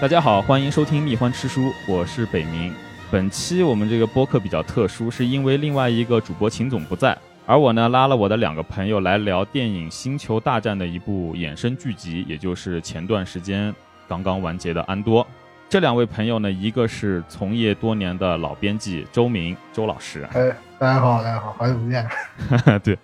大家好，欢迎收听《蜜獾吃书》，我是北明。本期我们这个播客比较特殊，是因为另外一个主播秦总不在，而我呢拉了我的两个朋友来聊电影《星球大战》的一部衍生剧集，也就是前段时间刚刚完结的《安多》。这两位朋友呢，一个是从业多年的老编辑周明周老师，大家好，大家好，好久不见。对，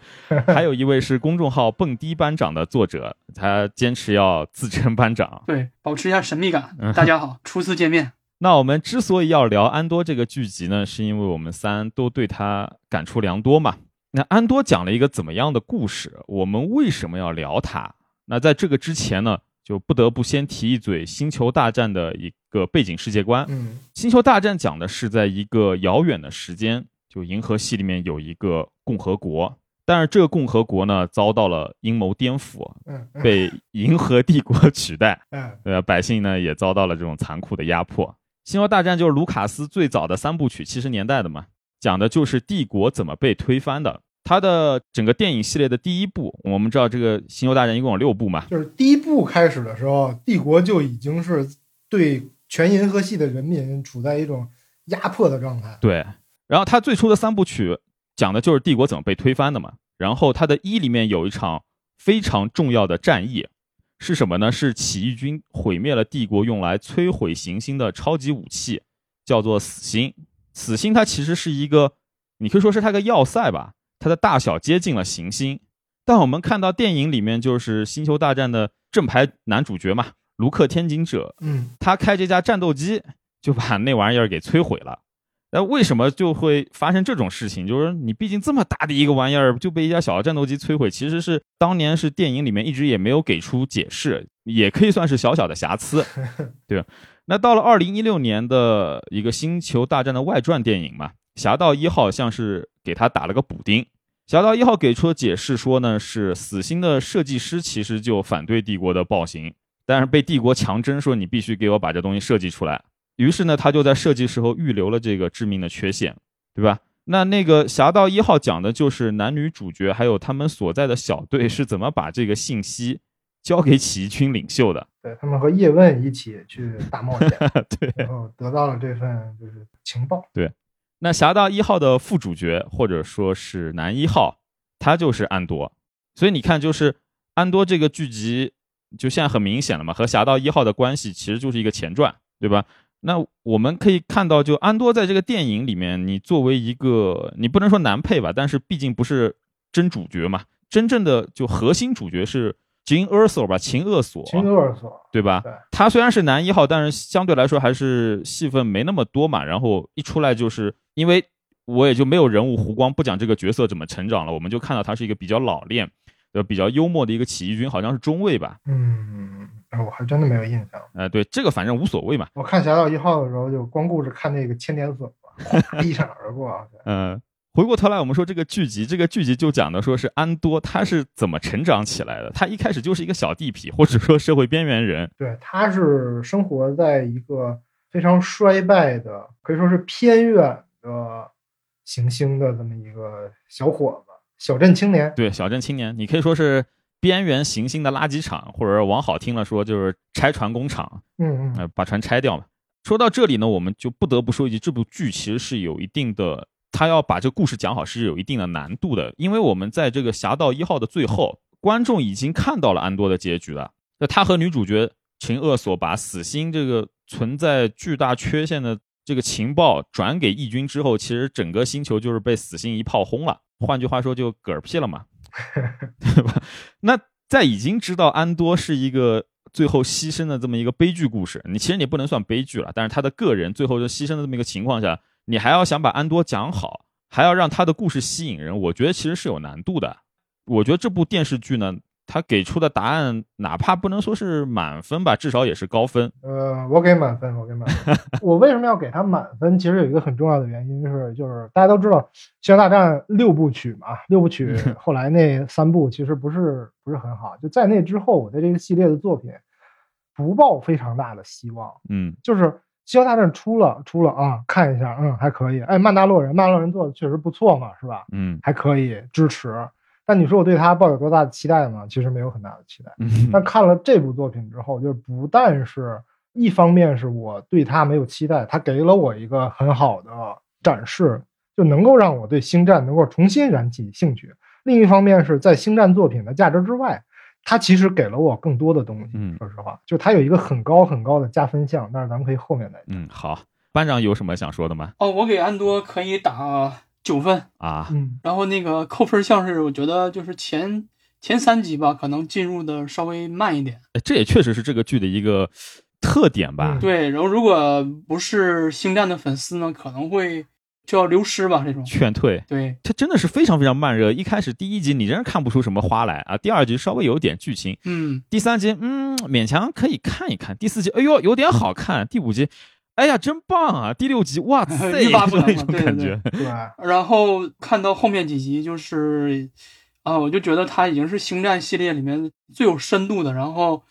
还有一位是公众号“蹦迪班长”的作者，他坚持要自称班长，对，保持一下神秘感。大家好，初次见面。那我们之所以要聊安多这个剧集呢，是因为我们三都对他感触良多嘛。那安多讲了一个怎么样的故事？我们为什么要聊他？那在这个之前呢？就不得不先提一嘴《星球大战》的一个背景世界观。嗯，《星球大战》讲的是在一个遥远的时间，就银河系里面有一个共和国，但是这个共和国呢遭到了阴谋颠覆，嗯，被银河帝国取代，嗯，对吧？百姓呢也遭到了这种残酷的压迫。《星球大战》就是卢卡斯最早的三部曲，七十年代的嘛，讲的就是帝国怎么被推翻的。它的整个电影系列的第一部，我们知道这个《星球大战》一共有六部嘛，就是第一部开始的时候，帝国就已经是对全银河系的人民处在一种压迫的状态。对，然后他最初的三部曲讲的就是帝国怎么被推翻的嘛。然后他的一里面有一场非常重要的战役，是什么呢？是起义军毁灭了帝国用来摧毁行星的超级武器，叫做死星。死星它其实是一个，你可以说是它个要塞吧。它的大小接近了行星，但我们看到电影里面就是《星球大战》的正牌男主角嘛，卢克天行者，嗯，他开这架战斗机就把那玩意儿给摧毁了。那为什么就会发生这种事情？就是你毕竟这么大的一个玩意儿就被一架小的战斗机摧毁，其实是当年是电影里面一直也没有给出解释，也可以算是小小的瑕疵，对吧？那到了二零一六年的一个《星球大战》的外传电影嘛。侠盗一号像是给他打了个补丁。侠盗一号给出的解释说呢，是死星的设计师其实就反对帝国的暴行，但是被帝国强征说你必须给我把这东西设计出来。于是呢，他就在设计时候预留了这个致命的缺陷，对吧？那那个侠盗一号讲的就是男女主角还有他们所在的小队是怎么把这个信息交给起义军领袖的。对他们和叶问一起去大冒险，对，然后得到了这份就是情报。对。那侠盗一号的副主角或者说是男一号，他就是安多。所以你看，就是安多这个剧集，就现在很明显了嘛，和侠盗一号的关系其实就是一个前传，对吧？那我们可以看到，就安多在这个电影里面，你作为一个，你不能说男配吧，但是毕竟不是真主角嘛，真正的就核心主角是。金厄索吧，秦厄索，秦厄索，对吧？对，他虽然是男一号，但是相对来说还是戏份没那么多嘛。然后一出来就是，因为我也就没有人物弧光，不讲这个角色怎么成长了，我们就看到他是一个比较老练，呃，比较幽默的一个起义军，好像是中尉吧。嗯，我还真的没有印象。哎，对，这个反正无所谓嘛。我看侠盗一号的时候，就光顾着看那个千年隼，哗一闪而过。嗯。回过头来，我们说这个剧集，这个剧集就讲的说是安多他是怎么成长起来的。他一开始就是一个小地痞，或者说社会边缘人。对，他是生活在一个非常衰败的，可以说是偏远的行星的这么一个小伙子，小镇青年。对，小镇青年，你可以说是边缘行星的垃圾场，或者往好听了说就是拆船工厂。嗯嗯，把船拆掉嘛。说到这里呢，我们就不得不说一句，这部剧其实是有一定的。他要把这个故事讲好是有一定的难度的，因为我们在这个《侠盗一号》的最后，观众已经看到了安多的结局了。那他和女主角秦厄索把死星这个存在巨大缺陷的这个情报转给义军之后，其实整个星球就是被死星一炮轰了。换句话说，就嗝屁了嘛，对吧？那在已经知道安多是一个最后牺牲的这么一个悲剧故事，你其实你不能算悲剧了，但是他的个人最后就牺牲的这么一个情况下。你还要想把安多讲好，还要让他的故事吸引人，我觉得其实是有难度的。我觉得这部电视剧呢，他给出的答案，哪怕不能说是满分吧，至少也是高分。呃，我给满分，我给满分。我为什么要给他满分？其实有一个很重要的原因是，就是大家都知道《星球大战》六部曲嘛，六部曲 后来那三部其实不是不是很好。就在那之后，我对这个系列的作品不抱非常大的希望。嗯，就是。星球大战出了，出了啊，看一下，嗯，还可以。哎，曼达洛人，曼达洛人做的确实不错嘛，是吧？嗯，还可以支持。但你说我对他抱有多大的期待吗？其实没有很大的期待。但看了这部作品之后，就是不但是一方面是我对他没有期待，他给了我一个很好的展示，就能够让我对星战能够重新燃起兴趣。另一方面是在星战作品的价值之外，它其实给了我更多的东西。嗯说实话，就它有一个很高很高的加分项，但是咱们可以后面再讲。嗯，好，班长有什么想说的吗？哦，我给安多可以打九分，啊，嗯然后那个扣分项是我觉得就是前前三集吧，可能进入的稍微慢一点。哎这也确实是这个剧的一个特点吧嗯。对，然后如果不是星战的粉丝呢，可能会就要流失吧这种。劝退，对，它真的是非常非常慢热。一开始第一集你仍然看不出什么花来啊，第二集稍微有点剧情，嗯，第三集嗯勉强可以看一看，第四集哎呦有点好看，第五集哎呀真棒啊，第六集哇 塞欲罢不能那种了对感觉，对，然后看到后面几集就是，啊，我就觉得它已经是星战系列里面最有深度的，然后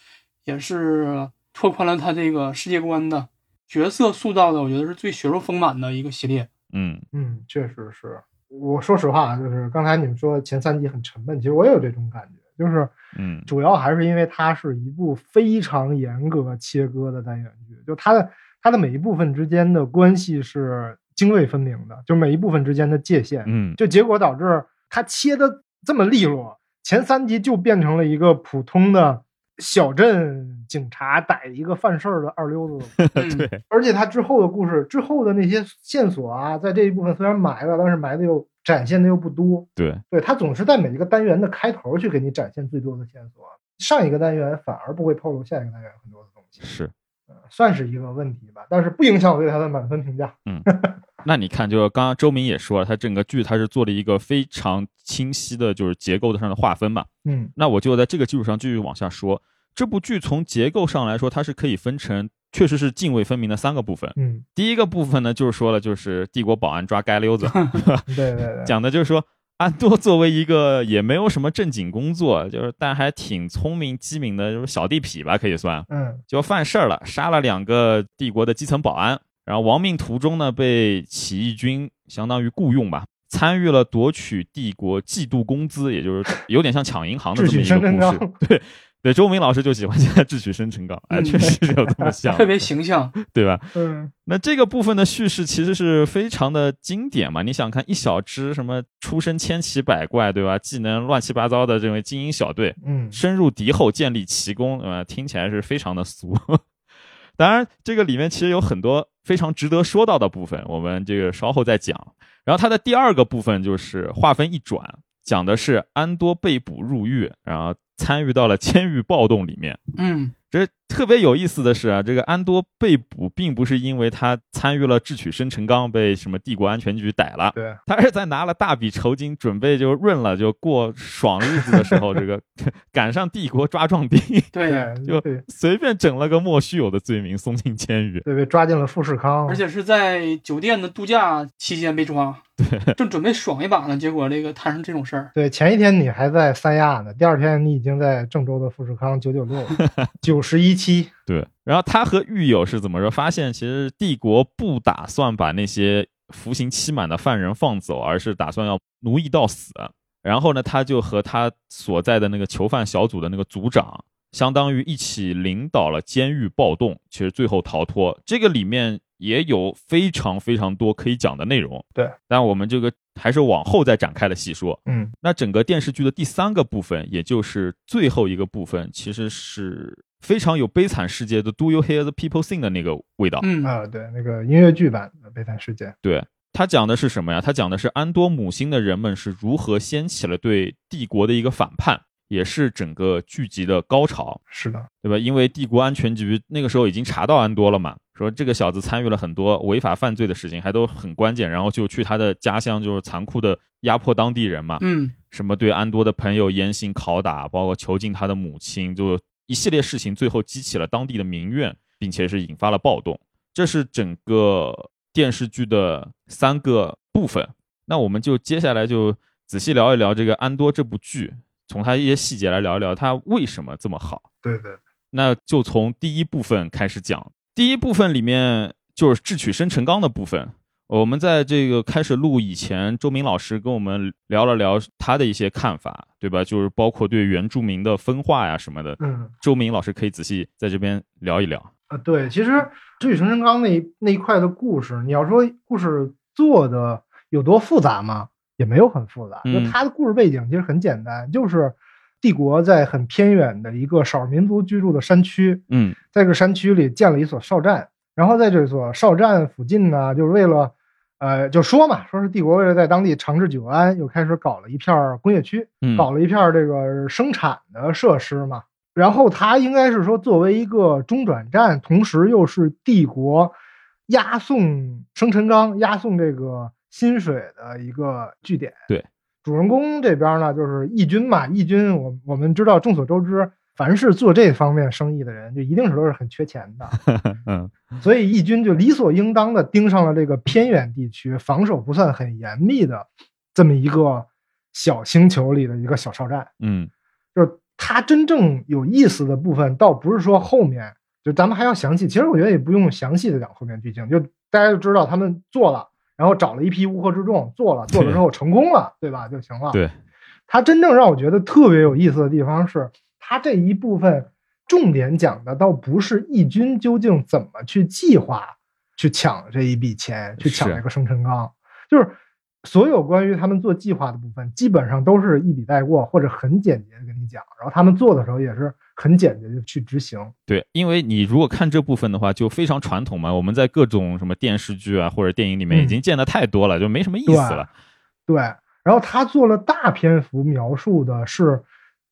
也是拓宽了它这个世界观的角色塑造的，我觉得是最血肉丰满的一个系列。嗯嗯，确实是。我说实话，就是刚才你们说前三集很沉闷，其实我也有这种感觉，就是嗯主要还是因为它是一部非常严格切割的单元剧，就它的它的每一部分之间的关系是泾渭分明的，就每一部分之间的界限，嗯就结果导致它切的这么利落，前三集就变成了一个普通的小镇警察逮一个犯事儿的二溜子 对，而且他之后的故事之后的那些线索啊，在这一部分虽然埋了，但是埋的又展现的又不多。对，对他总是在每一个单元的开头去给你展现最多的线索，上一个单元反而不会透露下一个单元很多的东西，是。呃算是一个问题吧。但是不影响我对他的满分评价。嗯那你看，就是刚刚周明也说了，他整个剧他是做了一个非常清晰的，就是结构上的划分嘛。嗯那我就在这个基础上继续往下说。这部剧从结构上来说，它是可以分成，确实是泾渭分明的三个部分。嗯，第一个部分呢，就是说了，就是帝国保安抓街溜子，对对对，讲的就是说，安多作为一个也没有什么正经工作，就是但还挺聪明机敏的，就是小地痞吧，可以算，嗯就犯事儿了，杀了两个帝国的基层保安，然后亡命途中呢，被起义军相当于雇佣吧。参与了夺取帝国季度工资，也就是有点像抢银行的这么一个故事纲。对，对，周明老师就喜欢现在智取生辰纲，哎，嗯确实是有这么像 特，别形象。对吧？嗯那这个部分的叙事其实是非常的经典嘛，你想看一小支什么出身千奇百怪，对吧？技能乱七八糟的这种精英小队，嗯深入敌后建立奇功，对吧？听起来是非常的俗。当然，这个里面其实有很多非常值得说到的部分，我们这个稍后再讲。然后它的第二个部分就是划分一转，讲的是安多被捕入狱，然后参与到了监狱暴动里面。嗯这特别有意思的是啊，这个安多被捕并不是因为他参与了智取生辰纲被什么帝国安全局逮了，对，他是在拿了大笔酬金，准备就润了就过爽日子的时候，这个赶上帝国抓壮丁，对，就随便整了个莫须有的罪名送进监狱。对被抓进了富士康，而且是在酒店的度假期间被抓，对，正准备爽一把呢，结果这个摊上这种事儿。对，前一天你还在三亚呢，第二天你已经在郑州的富士康九九六 九十一期。对，然后他和狱友是怎么说？发现其实帝国不打算把那些服刑期满的犯人放走，而是打算要奴役到死。然后呢，他就和他所在的那个囚犯小组的那个组长，相当于一起领导了监狱暴动，其实最后逃脱。这个里面也有非常非常多可以讲的内容。对，但我们这个还是往后再展开的细说。嗯那整个电视剧的第三个部分，也就是最后一个部分，其实是非常有悲惨世界的 “Do you hear the people sing” 的那个味道。嗯啊，对，那个音乐剧版的《悲惨世界》。对，它讲的是什么呀？它讲的是安多姆星的人们是如何掀起了对帝国的一个反叛，也是整个剧集的高潮，是的，对吧？因为帝国安全局那个时候已经查到安多了嘛，说这个小子参与了很多违法犯罪的事情，还都很关键，然后就去他的家乡，就是残酷的压迫当地人嘛。嗯什么对安多的朋友严刑拷打，包括囚禁他的母亲，就一系列事情，最后激起了当地的民怨，并且是引发了暴动。这是整个电视剧的三个部分。那我们就接下来就仔细聊一聊这个安多这部剧，从它一些细节来聊一聊它为什么这么好。对对，那就从第一部分开始讲。第一部分里面就是智取生辰纲的部分。我们在这个开始录以前，周明老师跟我们聊了聊他的一些看法，对吧？就是包括对原住民的分化呀什么的。嗯，周明老师可以仔细在这边聊一聊。啊，对，其实《智取生辰纲》那一那一块的故事，你要说故事做的有多复杂吗？也没有很复杂，就嗯它的故事背景其实很简单，就是帝国在很偏远的一个少数民族居住的山区，嗯在这个山区里建了一所哨站，然后在这所哨站附近呢，就是为了，呃，就说嘛，说是帝国为了在当地长治久安，又开始搞了一片工业区，嗯，搞了一片这个生产的设施嘛。然后它应该是说作为一个中转站，同时又是帝国押送生辰纲、押送这个薪水的一个据点。对，主人公这边呢，就是义军嘛，义军我我们知道，众所周知，凡是做这方面生意的人，就一定是都是很缺钱的，嗯所以义军就理所应当的盯上了这个偏远地区，防守不算很严密的这么一个小星球里的一个小哨站。嗯就是它真正有意思的部分，倒不是说后面，就咱们还要详细。其实我觉得也不用详细的讲后面剧情，就大家就知道他们做了，然后找了一批乌合之众做了，做了之后成功了，对吧？就行了。对，它真正让我觉得特别有意思的地方是，它这一部分重点讲的倒不是义军究竟怎么去计划去抢这一笔钱，去抢是这个生辰纲，就是所有关于他们做计划的部分，基本上都是一笔带过或者很简洁的跟你讲，然后他们做的时候也是很简洁的去执行。对，因为你如果看这部分的话，就非常传统嘛。我们在各种什么电视剧啊或者电影里面已嗯经见的太多了，就没什么意思了。对，然后他做了大篇幅描述的是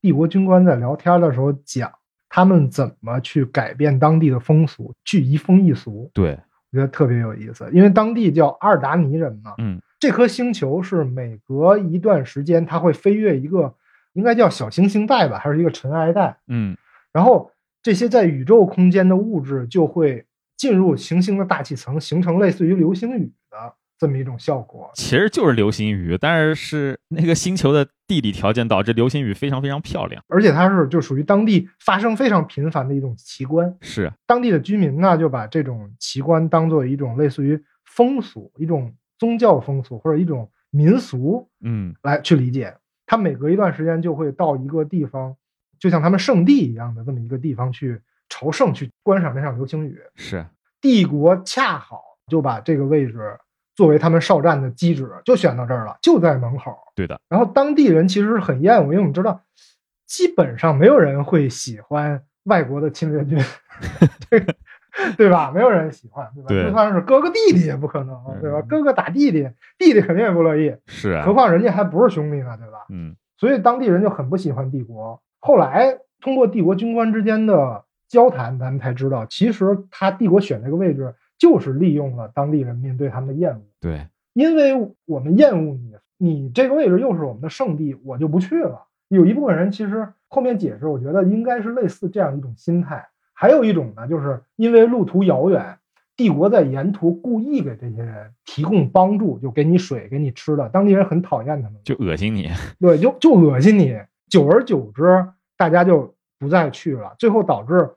帝国军官在聊天的时候讲他们怎么去改变当地的风俗，去移风易俗，对，我觉得特别有意思。因为当地叫阿尔达尼人嘛，嗯。这颗星球是每隔一段时间它会飞越一个应该叫小行星带吧，还是一个尘埃带，嗯。然后这些在宇宙空间的物质就会进入行星的大气层，形成类似于流星雨的这么一种效果。其实就是流星雨，但是是那个星球的地理条件导致流星雨非常非常漂亮。而且它是就属于当地发生非常频繁的一种奇观。是，当地的居民呢，就把这种奇观当做一种类似于风俗、一种宗教风俗或者一种民俗嗯来去理解。他每隔一段时间就会到一个地方，就像他们圣地一样的这么一个地方去朝圣，去观赏这场流星雨。是，帝国恰好就把这个位置作为他们哨站的基址，就选到这儿了，就在门口。对的，然后当地人其实是很厌恶，因为我们知道，基本上没有人会喜欢外国的侵略军，对对吧？没有人喜欢，对吧？对就算是哥哥弟弟也不可能，对吧？嗯哥哥打弟弟，弟弟肯定也不乐意，是啊何，况人家还不是兄弟呢，对吧？嗯所以当地人就很不喜欢帝国。后来通过帝国军官之间的交谈，咱们才知道，其实他帝国选这个位置，就是利用了当地人民对他们的厌恶。对，因为我们厌恶你，你这个位置又是我们的圣地，我就不去了。有一部分人其实后面解释，我觉得应该是类似这样一种心态。还有一种呢，就是因为路途遥远，帝国在沿途故意给这些人提供帮助，就给你水，给你吃的，当地人很讨厌他们，就恶心你。对，就就恶心你。久而久之，大家就不再去了，最后导致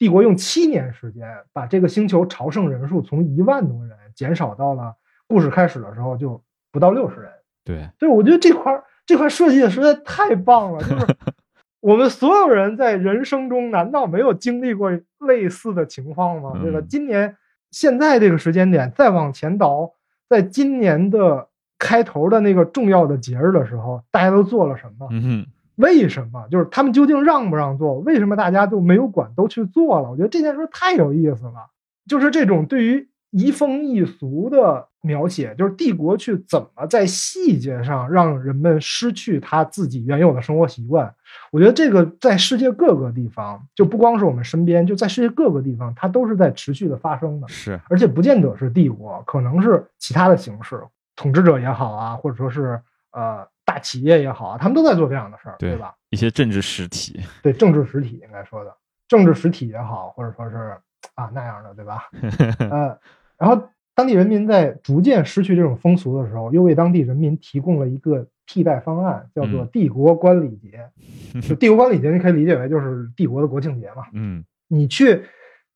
帝国用七年时间把这个星球朝圣人数从一万多人减少到了故事开始的时候就不到六十人。对，对，我觉得这块儿这块设计的实在太棒了，就是 我们所有人在人生中难道没有经历过类似的情况吗？对吧？嗯今年现在这个时间点再往前倒，在今年的开头的那个重要的节日的时候，大家都做了什么？嗯哼，为什么？就是他们究竟让不让做？为什么大家都没有管，都去做了？我觉得这件事太有意思了。就是这种对于移风易俗的描写，就是帝国去怎么在细节上让人们失去他自己原有的生活习惯。我觉得这个在世界各个地方，就不光是我们身边，就在世界各个地方，它都是在持续的发生的。是，而且不见得是帝国，可能是其他的形式，统治者也好啊，或者说是呃大企业也好啊，他们都在做这样的事儿，对对吧？一些政治实体。对政治实体应该说的，政治实体也好，或者说是啊那样的，对吧？呃，然后当地人民在逐渐失去这种风俗的时候，又为当地人民提供了一个替代方案，叫做嗯帝国观礼节。就帝国观礼节，你可以理解为就是帝国的国庆节嘛。嗯你去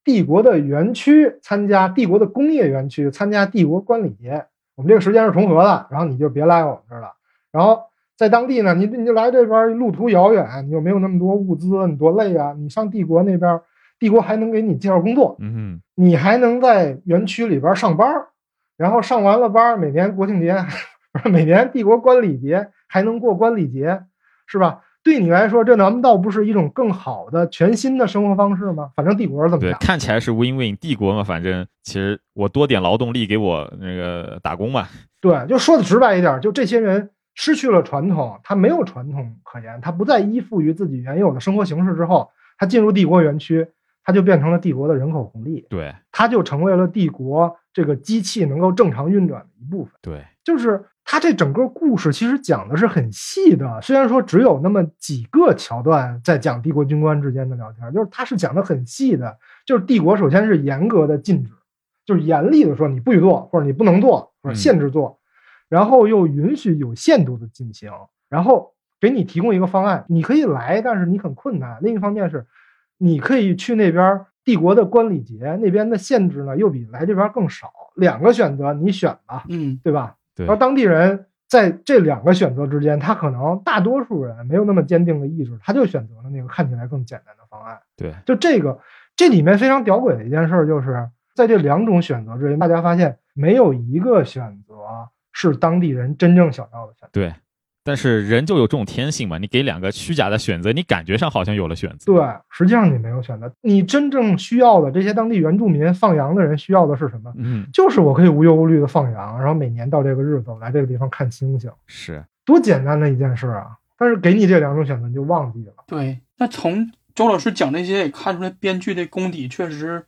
帝国的园区参加帝国的工业园区参加帝国观礼节，我们这个时间是重合的，然后你就别来我们这儿了。然后在当地呢，你你就来这边路途遥远，你又没有那么多物资，你多累啊！你上帝国那边帝国还能给你介绍工作，嗯你还能在园区里边上班，然后上完了班，每年国庆节，不 是每年帝国观礼节还能过观礼节，是吧？对你来说，这难道不是一种更好的、全新的生活方式吗？反正帝国是怎么对，看起来是 win win，帝国嘛，反正其实我多点劳动力给我那个打工嘛，对，就说的直白一点，就这些人失去了传统，他没有传统可言，他不再依附于自己原有的生活形式之后，他进入帝国园区，他就变成了帝国的人口红利，对他就成为了帝国这个机器能够正常运转的一部分。对，就是他这整个故事其实讲的是很细的，虽然说只有那么几个桥段在讲帝国军官之间的聊天，就是他是讲的很细的。就是帝国首先是严格的禁止，就是严厉的说你不许做，或者你不能做，或者限制做，然后又允许有限度的进行，然后给你提供一个方案，你可以来，但是你很困难。另一方面是，你可以去那边帝国的观礼节那边的限制呢，又比来这边更少。两个选择你选吧，嗯，对吧？对然后当地人在这两个选择之间，他可能大多数人没有那么坚定的意志，他就选择了那个看起来更简单的方案。对，就这个，这里面非常屌鬼的一件事儿，就是在这两种选择之间，大家发现没有一个选择是当地人真正想要的选择。对，但是人就有这种天性嘛，你给两个虚假的选择，你感觉上好像有了选择。对，实际上你没有选择，你真正需要的这些当地原住民放羊的人需要的是什么？嗯，就是我可以无忧无虑的放羊，然后每年到这个日子我来这个地方看星星，是，多简单的一件事啊！但是给你这两种选择，你就忘记了。对。那从周老师讲这些也看出来，编剧的功底确实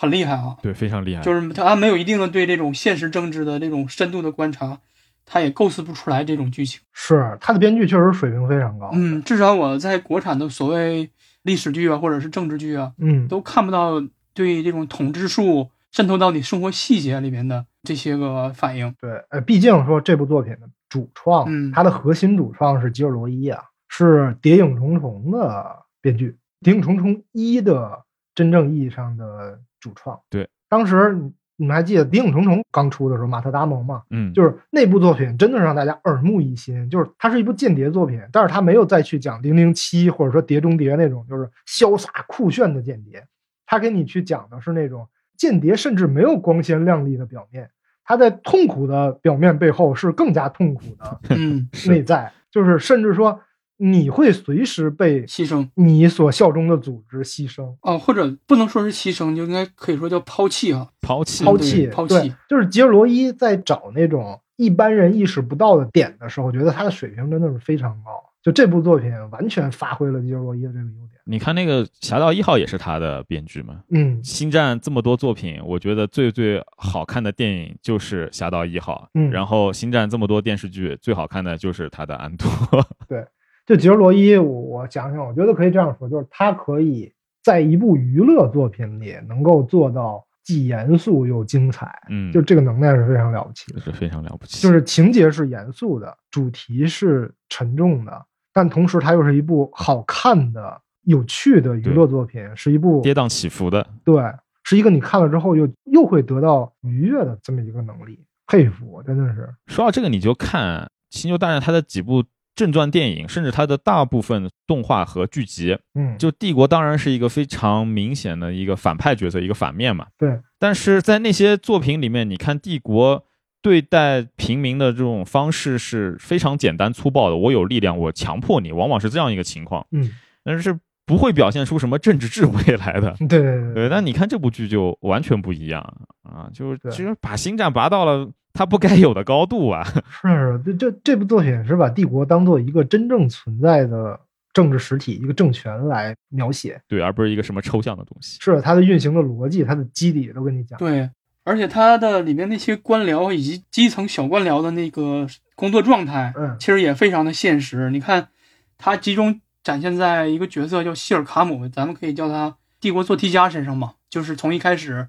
很厉害啊。对，非常厉害。就是他没有一定的对这种现实政治的这种深度的观察，他也构思不出来这种剧情。是他的编剧确实水平非常高。嗯，至少我在国产的所谓历史剧啊，或者是政治剧啊，嗯，都看不到对这种统治术渗透到你生活细节里面的这些个反应。对，呃，毕竟说这部作品的主创，嗯它的核心主创是吉尔罗伊啊，是《谍影重重》的编剧，《谍影重重一》的真正意义上的主创。对，当时你你们还记得《谍影重重》刚出的时候，马特·达蒙嘛，嗯，就是那部作品真的是让大家耳目一新，就是它是一部间谍作品，但是它没有再去讲零零七或者说碟中谍那种就是潇洒酷炫的间谍，他给你去讲的是那种间谍甚至没有光鲜亮丽的表面，他在痛苦的表面背后是更加痛苦的嗯，内在，就是甚至说你会随时被牺牲你所效忠的组织牺牲。哦，或者不能说是牺牲，就应该可以说叫抛弃啊。抛弃，抛弃，抛弃，就是吉尔罗伊在找那种一般人意识不到的点的时候，我觉得他的水平真的是非常高。就这部作品完全发挥了吉尔罗伊的这个优点。你看那个《侠盗一号》也是他的编剧嘛？嗯星战这么多作品，我觉得最最好看的电影就是《侠盗一号》，嗯然后星战这么多电视剧，最好看的就是他的《安托》。就吉尔罗伊，我我想想，我觉得可以这样说，就是他可以在一部娱乐作品里能够做到既严肃又精彩，嗯，就这个能耐是非常了不起的。是非常了不起。就是情节是严肃的，主题是沉重的，但同时它又是一部好看的、有趣的娱乐作品，是一部跌宕起伏的，对，是一个你看了之后又又会得到愉悦的这么一个能力，佩服，真的是。说到这个，你就看《星球大战》它的几部正传电影，甚至它的大部分动画和剧集，嗯，就帝国当然是一个非常明显的一个反派角色，一个反面嘛。对，但是在那些作品里面，你看帝国对待平民的这种方式是非常简单粗暴的，我有力量，我强迫你，往往是这样一个情况，嗯，但是不会表现出什么政治智慧来的。对 对对。对，但你看这部剧就完全不一样啊，就是其实把星战拔到了它不该有的高度啊。是这这这部作品是把帝国当做一个真正存在的政治实体、一个政权来描写，对，而不是一个什么抽象的东西。是它的运行的逻辑、它的机理都跟你讲。对，而且它的里面那些官僚以及基层小官僚的那个工作状态，嗯其实也非常的现实。你看，它集中展现在一个角色叫希尔卡姆，咱们可以叫他帝国做题家身上嘛，就是从一开始，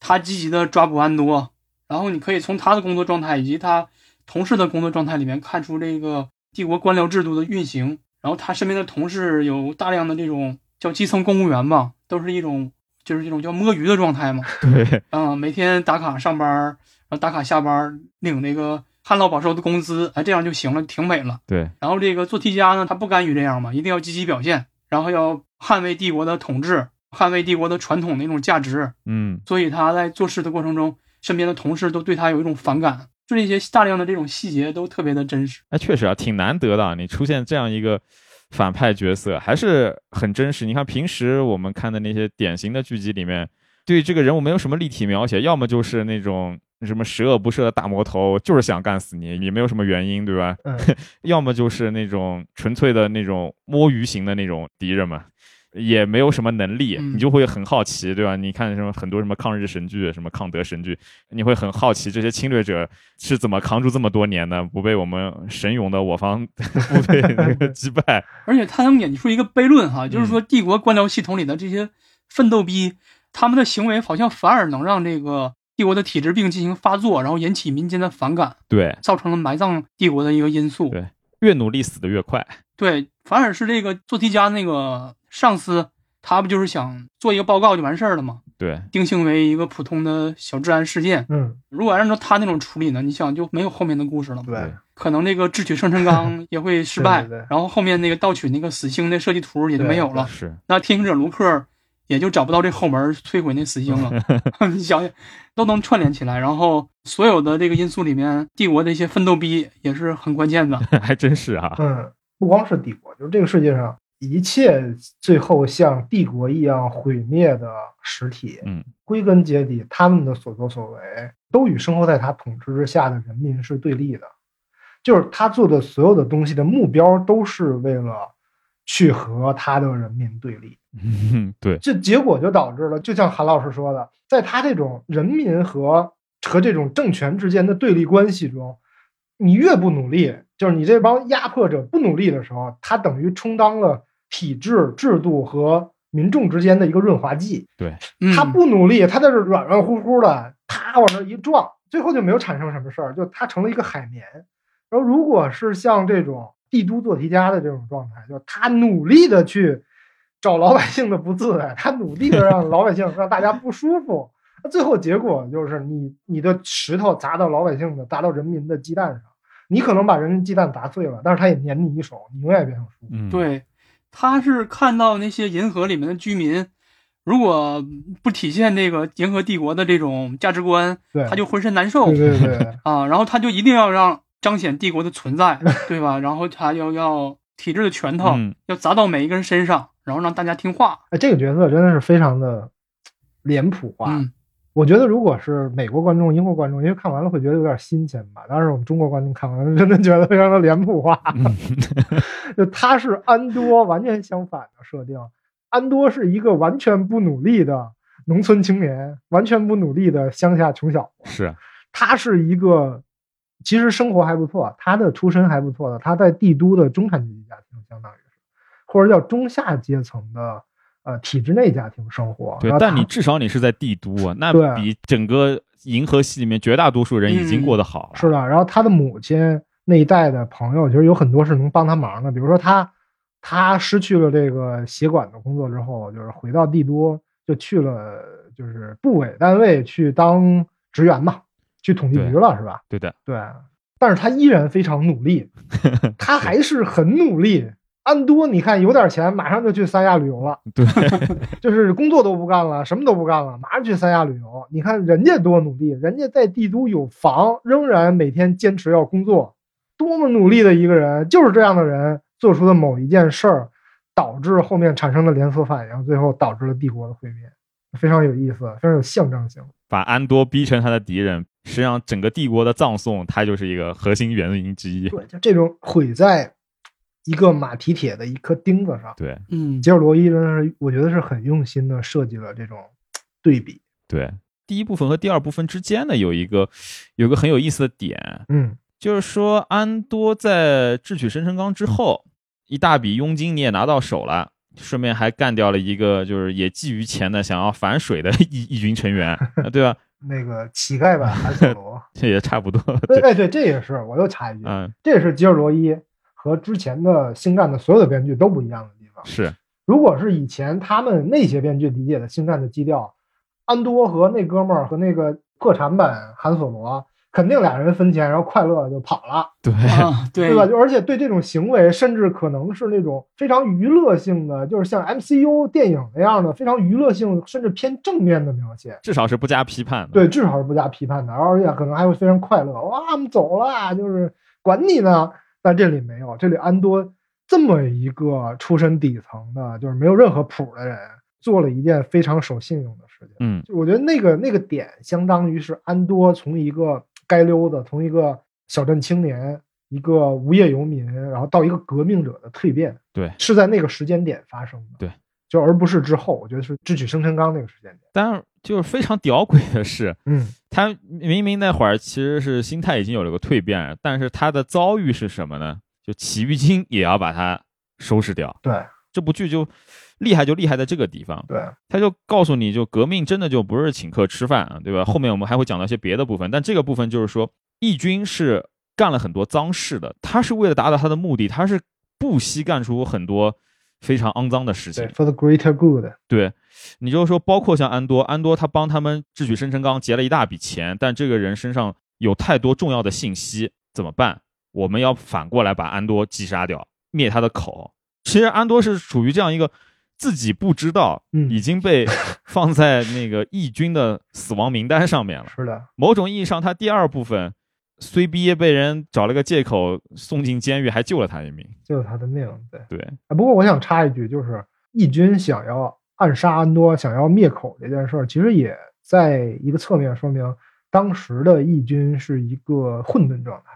他积极的抓捕安多，然后你可以从他的工作状态以及他同事的工作状态里面看出这个帝国官僚制度的运行。然后他身边的同事有大量的这种叫基层公务员吧，都是一种就是这种叫摸鱼的状态嘛。对，嗯，每天打卡上班，然后打卡下班，领那个旱涝保收的工资，哎，这样就行了，挺美了。对，然后这个做题家呢，他不甘于这样嘛，一定要积极表现，然后要捍卫帝国的统治，捍卫帝国的传统的一种价值，嗯，所以他在做事的过程中，身边的同事都对他有一种反感。就这些大量的这种细节都特别的真实。哎，确实啊，挺难得的，你出现这样一个反派角色，还是很真实。你看平时我们看的那些典型的剧集里面，对这个人物没有什么立体描写，要么就是那种什么十恶不赦的大魔头，就是想干死你，也没有什么原因，对吧？嗯，要么就是那种纯粹的那种摸鱼型的那种敌人嘛，也没有什么能力，嗯你就会很好奇，对吧？你看什么很多什么抗日神剧、什么抗德神剧，你会很好奇这些侵略者是怎么扛住这么多年的，不被我们神勇的我方 部队那个击败。而且他能演出一个悖论哈，就是嗯说帝国官僚系统里的这些奋斗逼，他们的行为好像反而能让这个帝国的体制病进行发作，然后引起民间的反感，对，造成了埋葬帝国的一个因素。对越努力死得越快。对，反而是这个做题家那个上司，他不就是想做一个报告就完事儿了吗？对，定性为一个普通的小治安事件。嗯，如果按照他那种处理呢，你想就没有后面的故事了？对，可能这个智取生辰纲也会失败，对对对然后后面那个盗取那个死星的设计图也就没有了。是，那天行者卢克也就找不到这后门摧毁那死星了。你想想，都能串联起来，然后所有的这个因素里面，帝国的一些奋斗逼也是很关键的。还真是啊。嗯，不光是帝国，就是这个世界上一切最后像帝国一样毁灭的实体，嗯，归根结底，他们的所作所为都与生活在他统治之下的人民是对立的，就是他做的所有的东西的目标都是为了去和他的人民对立。嗯，对，这结果就导致了，就像韩老师说的，在他这种人民和和这种政权之间的对立关系中，你越不努力，就是你这帮压迫者不努力的时候，他等于充当了体制、制度和民众之间的一个润滑剂。嗯、他不努力，他在这软软乎乎的，啪往那一撞，最后就没有产生什么事儿，就他成了一个海绵。然后，如果是像这种帝都做题家的这种状态，就是他努力的去找老百姓的不自在，他努力的让老百姓 让大家不舒服，那最后结果就是你你的石头砸到老百姓的，砸到人民的鸡蛋上，你可能把人民鸡蛋砸碎了，但是他也粘你一手，你永远也别想舒服。嗯，，对，他是看到那些银河里面的居民，如果不体现这个银河帝国的这种价值观，对，他就浑身难受对对对对。啊。然后他就一定要让彰显帝国的存在，对吧？然后他要要体制的拳头、嗯，要砸到每一个人身上，然后让大家听话。哎，这个角色真的是非常的脸谱化。嗯，我觉得如果是美国观众、英国观众，因为看完了会觉得有点新鲜吧。但是我们中国观众看完了，真的觉得非常的脸谱化。就他是安多完全相反的设定，安多是一个完全不努力的农村青年，完全不努力的乡下穷小子。是，他是一个其实生活还不错，他的出身还不错的，他在帝都的中产阶级家庭，相当于是或者叫中下阶层的呃体制内家庭生活。对但你至少你是在帝都啊，那比整个银河系里面绝大多数人已经过得好了。是的，然后他的母亲那一代的朋友，其实有很多是能帮他忙的，比如说他他失去了这个协管的工作之后，就是回到帝都就去了就是部委单位去当职员嘛，去统计局了是吧？对的，对，但是他依然非常努力，他还是很努力。安多，你看有点钱，马上就去三亚旅游了，对，就是工作都不干了，什么都不干了，马上去三亚旅游。你看人家多努力，人家在帝都有房，仍然每天坚持要工作，多么努力的一个人！就是这样的人做出的某一件事儿，导致后面产生的连锁反应，最后导致了帝国的毁灭，非常有意思，非常有象征性。把安多逼成他的敌人，实际上整个帝国的葬送，他就是一个核心原因之一。对，就这种毁在一个马蹄铁的一颗钉子上。对嗯，吉尔罗伊真的是，我觉得是很用心的设计了这种 对比。对，第一部分和第二部分之间呢，有一个有一个很有意思的点，嗯，就是说安多在智取生辰纲之后，一大笔佣金你也拿到手了。顺便还干掉了一个就是也觊觎钱的想要反水的一 一群成员，啊对吧？那个乞丐版韩索罗，这 也差不多。对，对，哎，对，这也是，我又插一句，嗯，这也是吉尔罗伊和之前的星战的所有的编剧都不一样的地方。是，如果是以前他们那些编剧理解的星战的基调，安多和那哥们儿和那个破产版韩索罗肯定俩人分钱，然后快乐就跑了，对，啊，对对吧？就而且对这种行为，甚至可能是那种非常娱乐性的，就是像 MCU 电影那样的非常娱乐性，甚至偏正面的描写。至少是不加批判的。对，至少是不加批判的，而且可能还会非常快乐。哇，我们走了，就是管你呢。但这里没有，这里安多这么一个出身底层的，就是没有任何谱的人，做了一件非常守信用的事情。嗯，我觉得那个那个点，相当于是安多从一个街溜子，从一个小镇青年，一个无业游民，然后到一个革命者的蜕变，对，是在那个时间点发生的。对，就而不是之后，我觉得是智取生辰纲那个时间点。但是就是非常屌鬼的是，嗯，他明明那会儿其实是心态已经有了个蜕变，但是他的遭遇是什么呢？就起义军也要把他收拾掉。对这部剧就厉害，就厉害在这个地方，对，他就告诉你就革命真的就不是请客吃饭啊，对吧？后面我们还会讲到一些别的部分，但这个部分就是说，义军是干了很多脏事的，他是为了达到他的目的，他是不惜干出很多非常肮脏的事情。，for the greater good。对，你就说，包括像安多，安多他帮他们智取生辰纲劫了一大笔钱，但这个人身上有太多重要的信息，怎么办？我们要反过来把安多击杀掉，灭他的口。其实安多是属于这样一个自己不知道，嗯已经被放在那个义军的死亡名单上面了。是的，某种意义上，他第二部分虽逼被人找了个借口送进监狱，还救了他一命。救了他的命。对，对，啊不过我想插一句，就是义军想要暗杀安多，想要灭口这件事儿，其实也在一个侧面说明，当时的义军是一个混沌状态，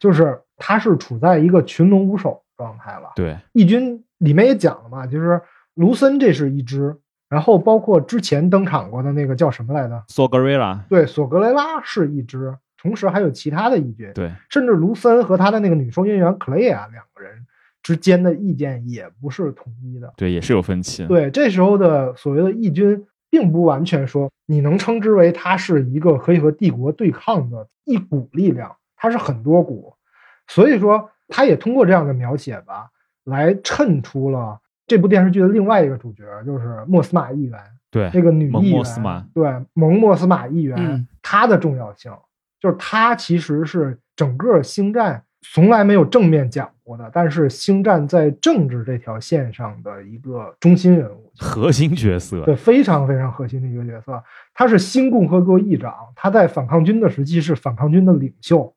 就是他是处在一个群龙无首状态了。对，义军里面也讲了嘛，就是卢森这是一支，然后包括之前登场过的那个叫什么来着？索格瑞拉，对，索格雷拉是一支，同时还有其他的义军。对，甚至卢森和他的那个女收银员克雷亚两个人之间的意见也不是统一的。对，也是有分歧。对，这时候的所谓的义军，并不完全说你能称之为它是一个可以和帝国对抗的一股力量，它是很多股。所以说，他也通过这样的描写吧，来衬出了这部电视剧的另外一个主角，就是莫斯玛议员。对，那个女蒙议员，斯玛对蒙莫斯玛议员，嗯她的重要性就是她其实是整个星战从来没有正面讲过的，但是星战在政治这条线上的一个中心人物，核心角色。对，非常非常核心的一个角色。他是新共和国议长，他在反抗军的时期是反抗军的领袖。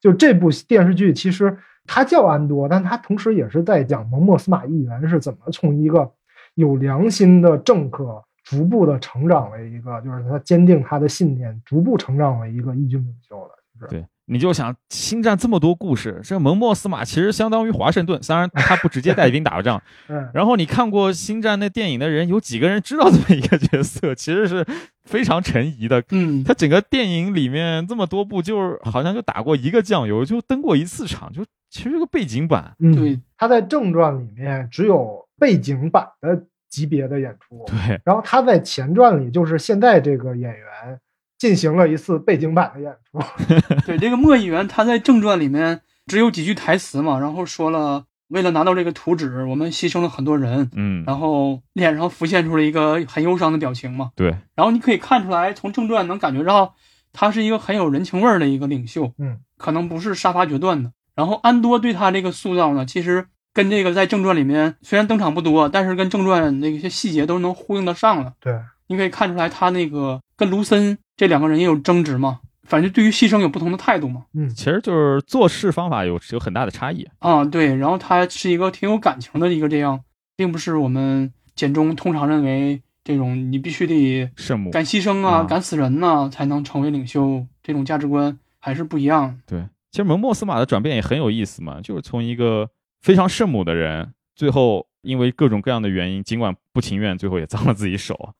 就这部电视剧，其实他叫安多，但他同时也是在讲蒙莫斯马议员是怎么从一个有良心的政客，逐步的成长为一个，就是他坚定他的信念，逐步成长为一个义军领袖的。就是对，你就想星战这么多故事，这蒙莫斯马其实相当于华盛顿，当然他不直接带兵打仗。嗯，然后你看过星战那电影的人，有几个人知道这么一个角色？其实是非常沉疑的。嗯，他整个电影里面这么多部，就是好像就打过一个酱油，就登过一次场，就其实是个背景板。嗯对，他在正传里面只有背景板的级别的演出，对，然后他在前传里就是现在这个演员进行了一次背景板的演出。对，这个莫议员他在正传里面只有几句台词嘛，然后说了为了拿到这个图纸，我们牺牲了很多人，嗯，然后脸上浮现出了一个很忧伤的表情嘛。对，然后你可以看出来，从正传能感觉到他是一个很有人情味儿的一个领袖，嗯，可能不是杀伐决断的。然后安多对他这个塑造呢，其实跟这个在正传里面虽然登场不多，但是跟正传那些细节都能呼应得上了。对，你可以看出来，他那个跟卢森这两个人也有争执嘛，反正对于牺牲有不同的态度嘛。嗯，其实就是做事方法有有很大的差异。啊，对，然后他是一个挺有感情的一个这样，并不是我们简中通常认为这种你必须得圣母，敢牺牲啊、啊敢死人呐、才能成为领袖，这种价值观还是不一样。对，其实蒙莫斯马的转变也很有意思嘛，就是从一个非常圣母的人，最后因为各种各样的原因，尽管不情愿，最后也脏了自己手。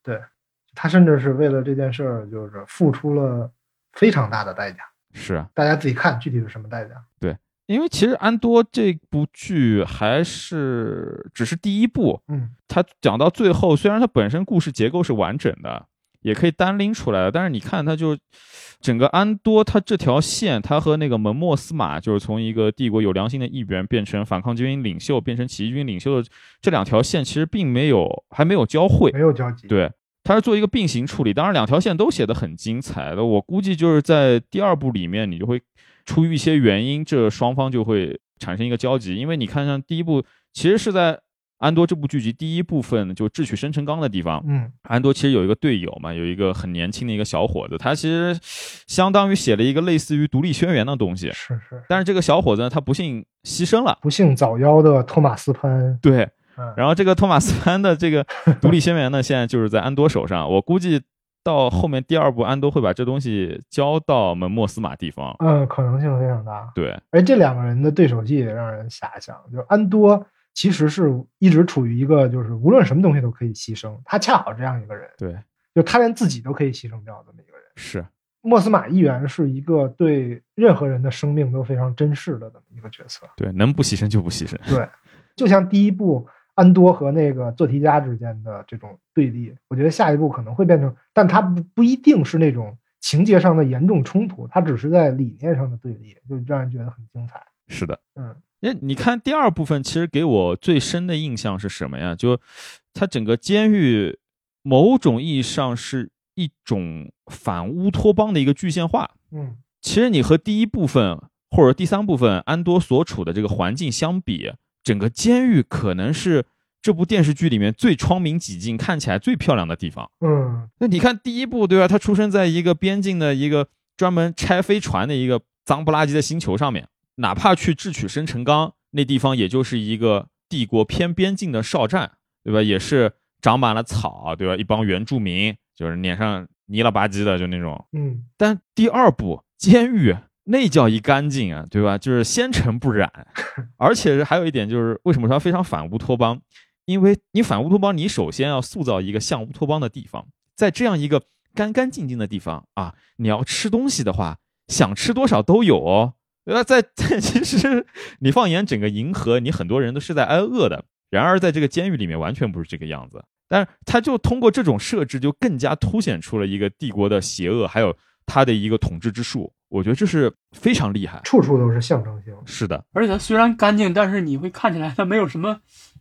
他甚至是为了这件事儿，就是付出了非常大的代价。是啊，大家自己看具体是什么代价。对因为其实安多这部剧还是只是第一部，嗯，它讲到最后，虽然它本身故事结构是完整的，也可以单拎出来的，但是你看它就整个安多它这条线，它和那个门莫斯玛就是从一个帝国有良心的议员变成反抗军领袖，变成起义军领袖的这两条线，其实并没有还没有交汇。没有交集。，对，它是做一个并行处理。当然，两条线都写的很精彩的，我估计就是在第二部里面，你就会出于一些原因，这双方就会产生一个交集。因为你看，像第一部其实是在安多这部剧集第一部分就智取生辰纲的地方，嗯安多其实有一个队友嘛，有一个很年轻的一个小伙子，他其实相当于写了一个类似于独立宣言的东西。是是，但是这个小伙子呢，他不幸牺牲了。不幸早夭的托马斯潘，对，嗯，然后这个托马斯潘的这个独立宣言呢，现在就是在安多手上。我估计到后面第二部，安多会把这东西交到我们莫斯马地方。嗯，可能性非常大。对，而这两个人的对手戏也让人遐想，就是安多其实是一直处于一个就是无论什么东西都可以牺牲，他恰好这样一个人，对，就他连自己都可以牺牲掉这么一个人。是，莫斯马议员是一个对任何人的生命都非常珍视的这么一个角色。对，能不牺牲就不牺牲。对，就像第一部安多和那个做题家之间的这种对立，我觉得下一步可能会变成，但它不不一定是那种情节上的严重冲突，它只是在理念上的对立，就让人觉得很精彩。是的，嗯，因为你看第二部分，其实给我最深的印象是什么呀？就它整个监狱，某种意义上是一种反乌托邦的一个具象化。嗯其实你和第一部分或者第三部分安多所处的这个环境相比，整个监狱可能是这部电视剧里面最窗明几净、看起来最漂亮的地方。嗯那你看第一部，对吧？他出生在一个边境的一个专门拆飞船的一个脏不拉几的星球上面，哪怕去智取生辰纲那地方，也就是一个帝国偏边境的哨站，对吧？也是长满了草，对吧？一帮原住民就是脸上泥了吧唧的，就那种。嗯但第二部监狱那叫一干净啊，对吧？就是纤尘不染，而且还有一点就是，为什么说非常反乌托邦？因为你反乌托邦，你首先要塑造一个像乌托邦的地方，在这样一个干干净净的地方啊，你要吃东西的话，想吃多少都有哦。那？在 在其实你放眼整个银河，你很多人都是在挨饿的。然而在这个监狱里面，完全不是这个样子。但是他就通过这种设置，就更加凸显出了一个帝国的邪恶，还有他的一个统治之术。我觉得这是非常厉害。处处都是象征性。是的，而且它虽然干净，但是你会看起来它没有什么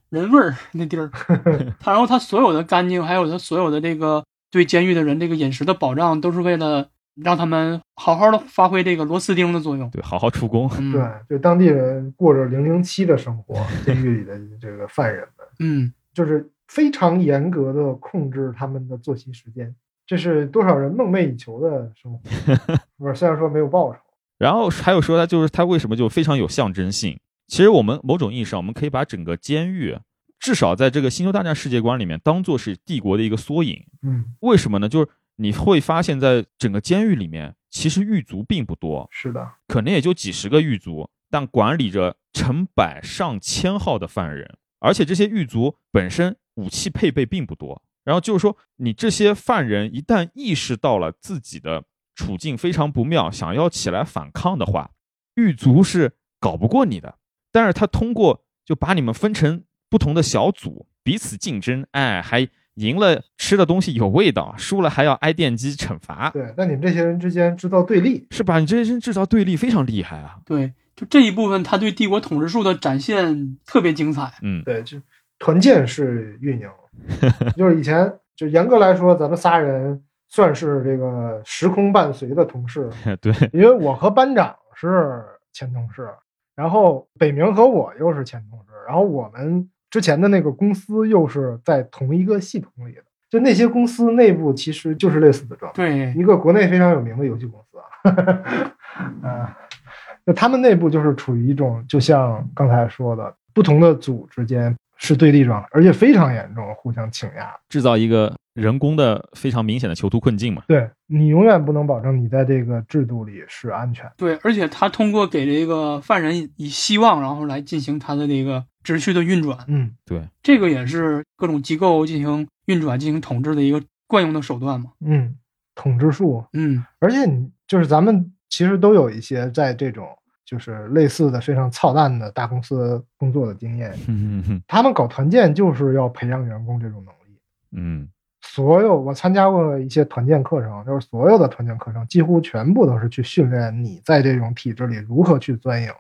人味儿那地儿。它然后它所有的干净，还有它所有的这个对监狱的人这个饮食的保障，都是为了让他们好好的发挥这个螺丝钉的作用。对，好好出工。嗯，对，就当地人过着零零七的生活，监狱里的这个犯人们，嗯，就是非常严格的控制他们的作息时间，这是多少人梦寐以求的生活。不是，虽然说没有报酬。然后还有说他就是他为什么就非常有象征性？其实我们某种意义上，我们可以把整个监狱，至少在这个星球大战世界观里面，当做是帝国的一个缩影。嗯，为什么呢？就是你会发现在整个监狱里面，其实狱卒并不多，是的，可能也就几十个狱卒，但管理着成百上千号的犯人，而且这些狱卒本身武器配备并不多。然后就是说，你这些犯人一旦意识到了自己的处境非常不妙，想要起来反抗的话，狱卒是搞不过你的。但是他通过就把你们分成不同的小组，彼此竞争，哎，还赢了吃的东西有味道，输了还要挨电击惩罚，对。那你们这些人之间制造对立，是吧？你这些人制造对立非常厉害啊。对，就这一部分，他对帝国统治术的展现特别精彩。嗯，对，就团建式运营，就是以前就严格来说，咱们仨人算是这个时空伴随的同事，对，因为我和班长是前同事，然后北明和我又是前同事，然后我们之前的那个公司又是在同一个系统里的，就那些公司内部其实就是类似的状态。对，一个国内非常有名的游戏公司啊，啊，那他们内部就是处于一种，就像刚才说的，不同的组之间是对立状态，而且非常严重，互相倾轧。制造一个人工的非常明显的囚徒困境嘛。对你永远不能保证你在这个制度里是安全。对，而且他通过给这个犯人以希望，然后来进行他的这个秩序的运转，嗯，对，这个也是各种机构进行运转、进行统治的一个惯用的手段嘛。嗯，统治术，嗯，而且你就是咱们其实都有一些在这种就是类似的非常操蛋的大公司工作的经验，嗯哼他们搞团建就是要培养员工这种能力。嗯，所有我参加过一些团建课程，就是所有的团建课程几乎全部都是去训练你在这种体制里如何去钻营，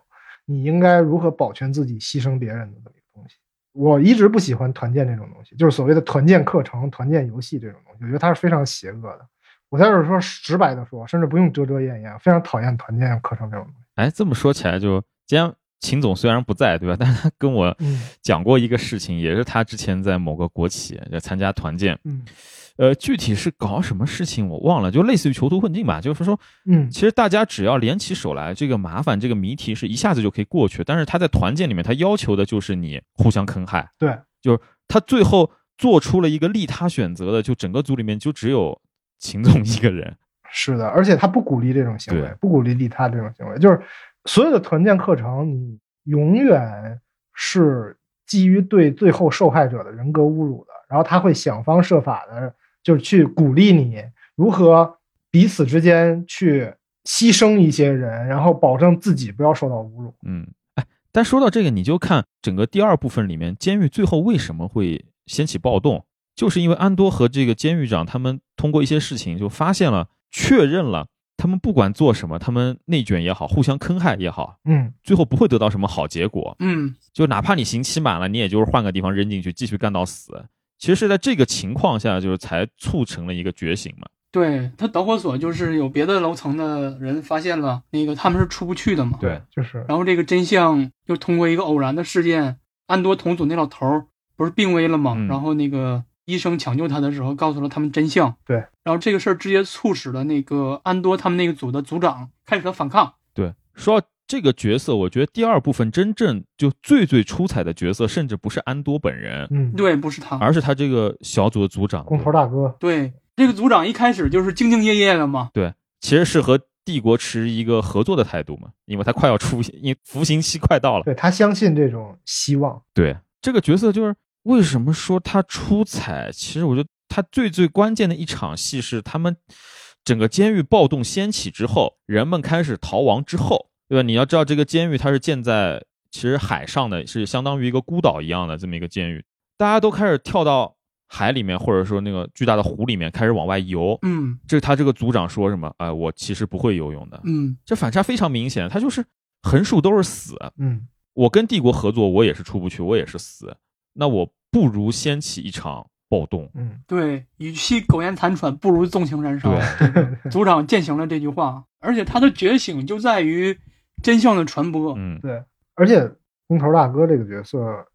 你应该如何保全自己、牺牲别人的这么一个东西。我一直不喜欢团建这种东西，就是所谓的团建课程、团建游戏这种东西，我觉得它是非常邪恶的。我在这儿说直白的说，甚至不用遮遮掩掩，非常讨厌团建课程这种东西。哎，这么说起来，就既然秦总虽然不在，对吧？但是他跟我嗯讲过一个事情，也是他之前在某个国企就参加团建，嗯呃，具体是搞什么事情我忘了，就类似于囚徒困境吧。就是说，嗯其实大家只要联起手来，这个麻烦这个谜题是一下子就可以过去。但是他在团建里面，他要求的就是你互相坑害。对，就是他最后做出了一个利他选择的，就整个组里面就只有秦总一个人。是的，而且他不鼓励这种行为，不鼓励利他这种行为，就是所有的团建课程，你永远是基于对最后受害者的人格侮辱的，然后他会想方设法的，就是去鼓励你如何彼此之间去牺牲一些人，然后保证自己不要受到侮辱。嗯，哎，但说到这个，你就看整个第二部分里面，监狱最后为什么会掀起暴动，就是因为安多和这个监狱长他们通过一些事情就发现了、确认了，们不管做什么，他们内卷也好，互相坑害也好，嗯，最后不会得到什么好结果。嗯，就哪怕你刑期满了，你也就是换个地方扔进去，继续干到死。其实是在这个情况下，就是才促成了一个觉醒嘛。对他导火索就是有别的楼层的人发现了那个他们是出不去的嘛，对，就是然后这个真相又通过一个偶然的事件，安多同组那老头儿不是病危了嘛？嗯然后那个医生抢救他的时候告诉了他们真相。对，然后这个事儿直接促使了那个安多他们那个组的组长开始了反抗。对，说到这个角色，我觉得第二部分真正就最最出彩的角色，甚至不是安多本人，嗯，对，不是他，而是他这个小组的组长。工头大哥，对，这个组长一开始就是兢兢业业的嘛。对，其实是和帝国持一个合作的态度嘛，因为他快要出，因服刑期快到了。对他相信这种希望。对，这个角色就是为什么说他出彩？其实我觉得他最最关键的一场戏是他们整个监狱暴动掀起之后，人们开始逃亡之后，对吧？你要知道，这个监狱它是建在其实海上的，是相当于一个孤岛一样的这么一个监狱，大家都开始跳到海里面，或者说那个巨大的湖里面开始往外游。嗯这他这个组长说什么？哎、我其实不会游泳的。嗯，这反差非常明显，他就是横竖都是死。嗯，我跟帝国合作，我也是出不去，我也是死。那我不如掀起一场暴动。嗯，对，与其苟延残喘，不如纵情燃烧。对。组长践行了这句话，而且他的觉醒就在于真相的传播。嗯，对，而且工头大哥这个角色，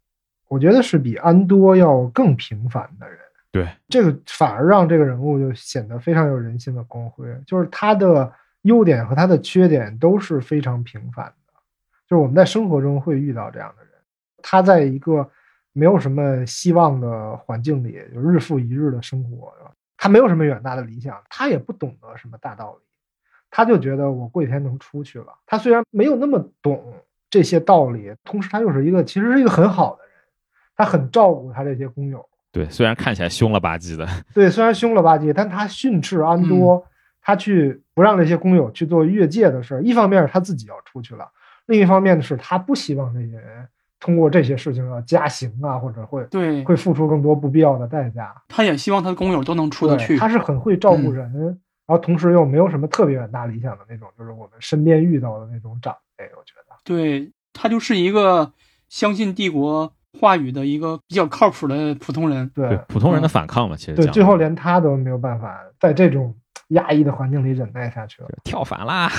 我觉得是比安多要更平凡的人。对，这个反而让这个人物就显得非常有人性的光辉，就是他的优点和他的缺点都是非常平凡的，就是我们在生活中会遇到这样的人，他在一个没有什么希望的环境里，就日复一日的生活，他没有什么远大的理想，他也不懂得什么大道理，他就觉得我过几天能出去了。他虽然没有那么懂这些道理，同时他又是一个其实是一个很好的人，他很照顾他这些工友。对，虽然看起来凶了吧唧的，对，虽然凶了吧唧，但他训斥安多，他去不让这些工友去做越界的事儿。一方面是他自己要出去了，另一方面是他不希望这些人通过这些事情要加刑啊，或者会对，会付出更多不必要的代价。他也希望他的工友都能出得去。他是很会照顾人，然后同时又没有什么特别远大理想的那种，就是我们身边遇到的那种长辈。我觉得，对他就是一个相信帝国话语的一个比较靠谱的普通人。对对普通人的反抗嘛，其实对，最后连他都没有办法在这种压抑的环境里忍耐下去了。跳反啦。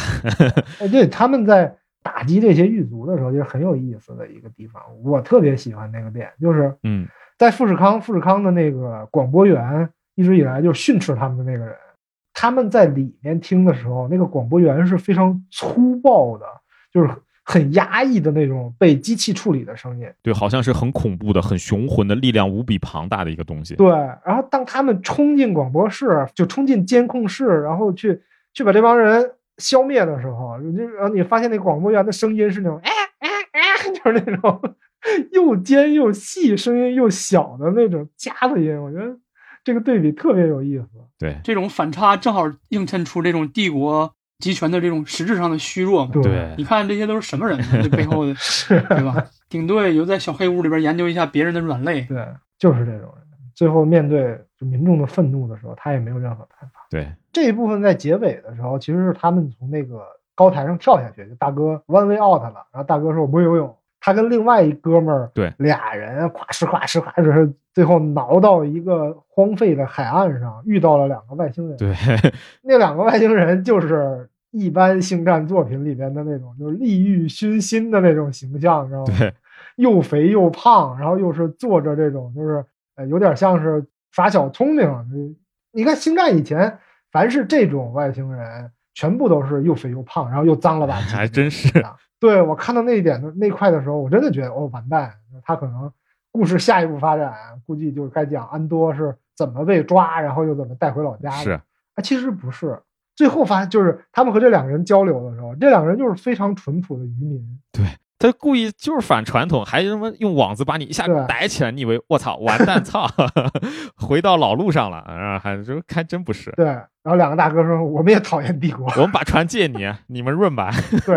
哎，对，他们在打击这些狱卒的时候，就是很有意思的一个地方。我特别喜欢那个点，就是嗯，在富士康，富士康的那个广播员一直以来就训斥他们的那个人，他们在里面听的时候，那个广播员是非常粗暴的，就是很压抑的那种被机器处理的声音。对，好像是很恐怖的、很雄浑的力量无比庞大的一个东西。对，然后当他们冲进广播室，就冲进监控室，然后去去把这帮人消灭的时候，就然后你发现那广播员的声音是那种哎哎哎，就是那种又尖又细、声音又小的那种夹子音。我觉得这个对比特别有意思。对这种反差正好映衬出这种帝国集权的这种实质上的虚弱嘛。对对你看这些都是什么人呢？这背后的，对吧？顶多也就在小黑屋里边研究一下别人的软肋。对，就是这种人。最后面对就民众的愤怒的时候，他也没有任何办法。对，这一部分在结尾的时候，其实是他们从那个高台上跳下去，就大哥 one way out 了，然后大哥说我不会游泳，他跟另外一哥们儿，对俩人咵哧咵哧咵哧，最后挠到一个荒废的海岸上，遇到了两个外星人。对，那两个外星人就是一般星战作品里边的那种，就是利欲熏心的那种形象，你知道吗？对，又肥又胖，然后又是坐着这种，就是呃，有点像是耍小聪明。你你看星战以前，凡是这种外星人，全部都是又肥又胖，然后又脏了吧唧。还真是。对我看到那一点的那块的时候，我真的觉得哦，完蛋，他可能故事下一步发展，估计就是该讲安多是怎么被抓，然后又怎么带回老家的。是，啊，其实不是。最后发现，就是他们和这两个人交流的时候，这两个人就是非常淳朴的渔民。对他故意就是反传统，还他妈用网子把你一下逮起来，你以为我操完蛋操，回到老路上了，啊还就还真不是。对，然后两个大哥说：“我们也讨厌帝国，我们把船借你，你们润吧。”对，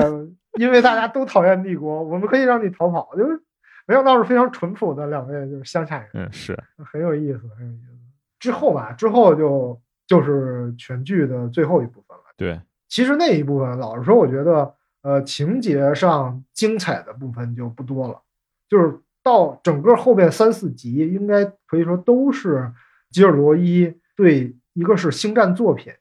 因为大家都讨厌帝国，我们可以让你逃跑。就是没想到是非常淳朴的两位就是乡下人，嗯，是很有意思，很有意思。之后吧，之后就就是全剧的最后一部分了。对，其实那一部分，老实说，我觉得呃情节上精彩的部分就不多了，就是到整个后边三四集，应该可以说都是吉尔罗伊对一个是星战作品，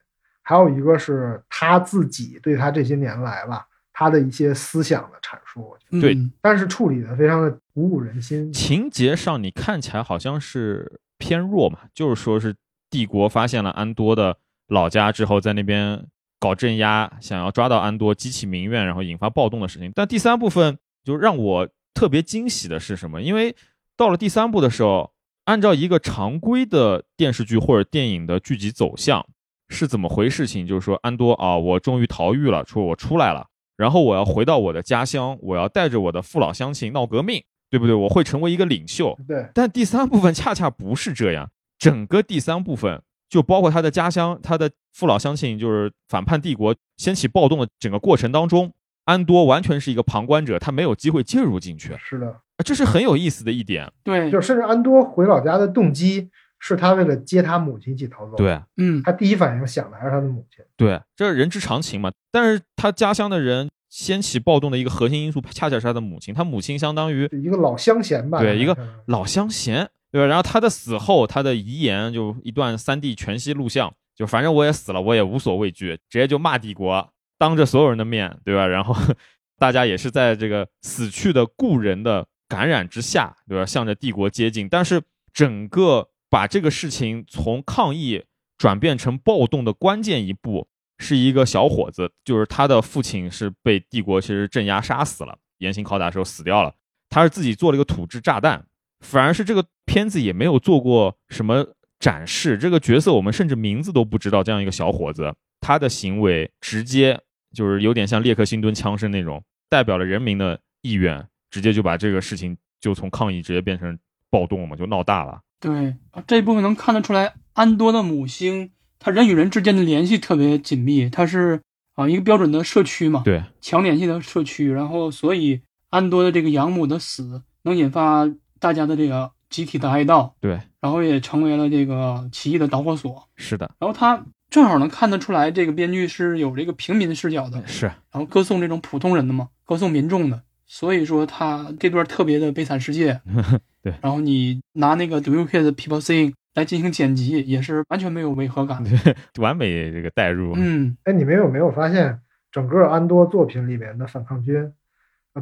还有一个是他自己对他这些年来吧。他的一些思想的阐述，对，但是处理的非常的鼓舞人心。情节上你看起来好像是偏弱嘛，就是说是帝国发现了安多的老家之后，在那边搞镇压，想要抓到安多，激起民怨，然后引发暴动的事情。但第三部分就让我特别惊喜的是什么？因为到了第三部的时候，按照一个常规的电视剧或者电影的剧集走向是怎么回事？情就是说安多啊，我终于逃狱了，说我出来了。然后我要回到我的家乡，我要带着我的父老乡亲闹革命，对不对？我会成为一个领袖。对。但第三部分恰恰不是这样，整个第三部分就包括他的家乡、他的父老乡亲，就是反叛帝国、掀起暴动的整个过程当中，安多完全是一个旁观者，他没有机会介入进去。是的，这是很有意思的一点。对，就甚至安多回老家的动机。是他为了接他母亲一起逃走。对，嗯，他第一反应想的还是他的母亲。对，这是人之常情嘛。但是他家乡的人掀起暴动的一个核心因素，恰恰是他的母亲。他母亲相当于一个老乡贤吧？对，一个老乡贤，对吧？然后他的死后，他的遗言就一段三 D 全息录像，就反正我也死了，我也无所畏惧，直接就骂帝国，当着所有人的面对吧？然后 大家也是在这个死去的故人的感染之下，对吧？向着帝国接近，但是整个。把这个事情从抗议转变成暴动的关键一步，是一个小伙子，就是他的父亲是被帝国其实镇压杀死了，严刑拷打的时候死掉了。他是自己做了一个土制炸弹，反而是这个片子也没有做过什么展示。这个角色我们甚至名字都不知道。这样一个小伙子，他的行为直接就是有点像列克星敦枪声那种，代表了人民的意愿，直接就把这个事情就从抗议直接变成暴动了嘛，就闹大了。对这一部分能看得出来，安多的母星，他人与人之间的联系特别紧密，它是啊一个标准的社区嘛，对，强联系的社区。然后，所以安多的这个养母的死，能引发大家的这个集体的哀悼，对，然后也成为了这个起义的导火索。是的，然后他正好能看得出来，这个编剧是有这个平民视角的，是，然后歌颂这种普通人的嘛，歌颂民众的。所以说他这段特别的悲惨世界，对。然后你拿那个 Do You Hear the People Sing 来进行剪辑，也是完全没有违和感，完美这个代入。嗯，哎，你们有没有发现，整个安多作品里面的反抗军，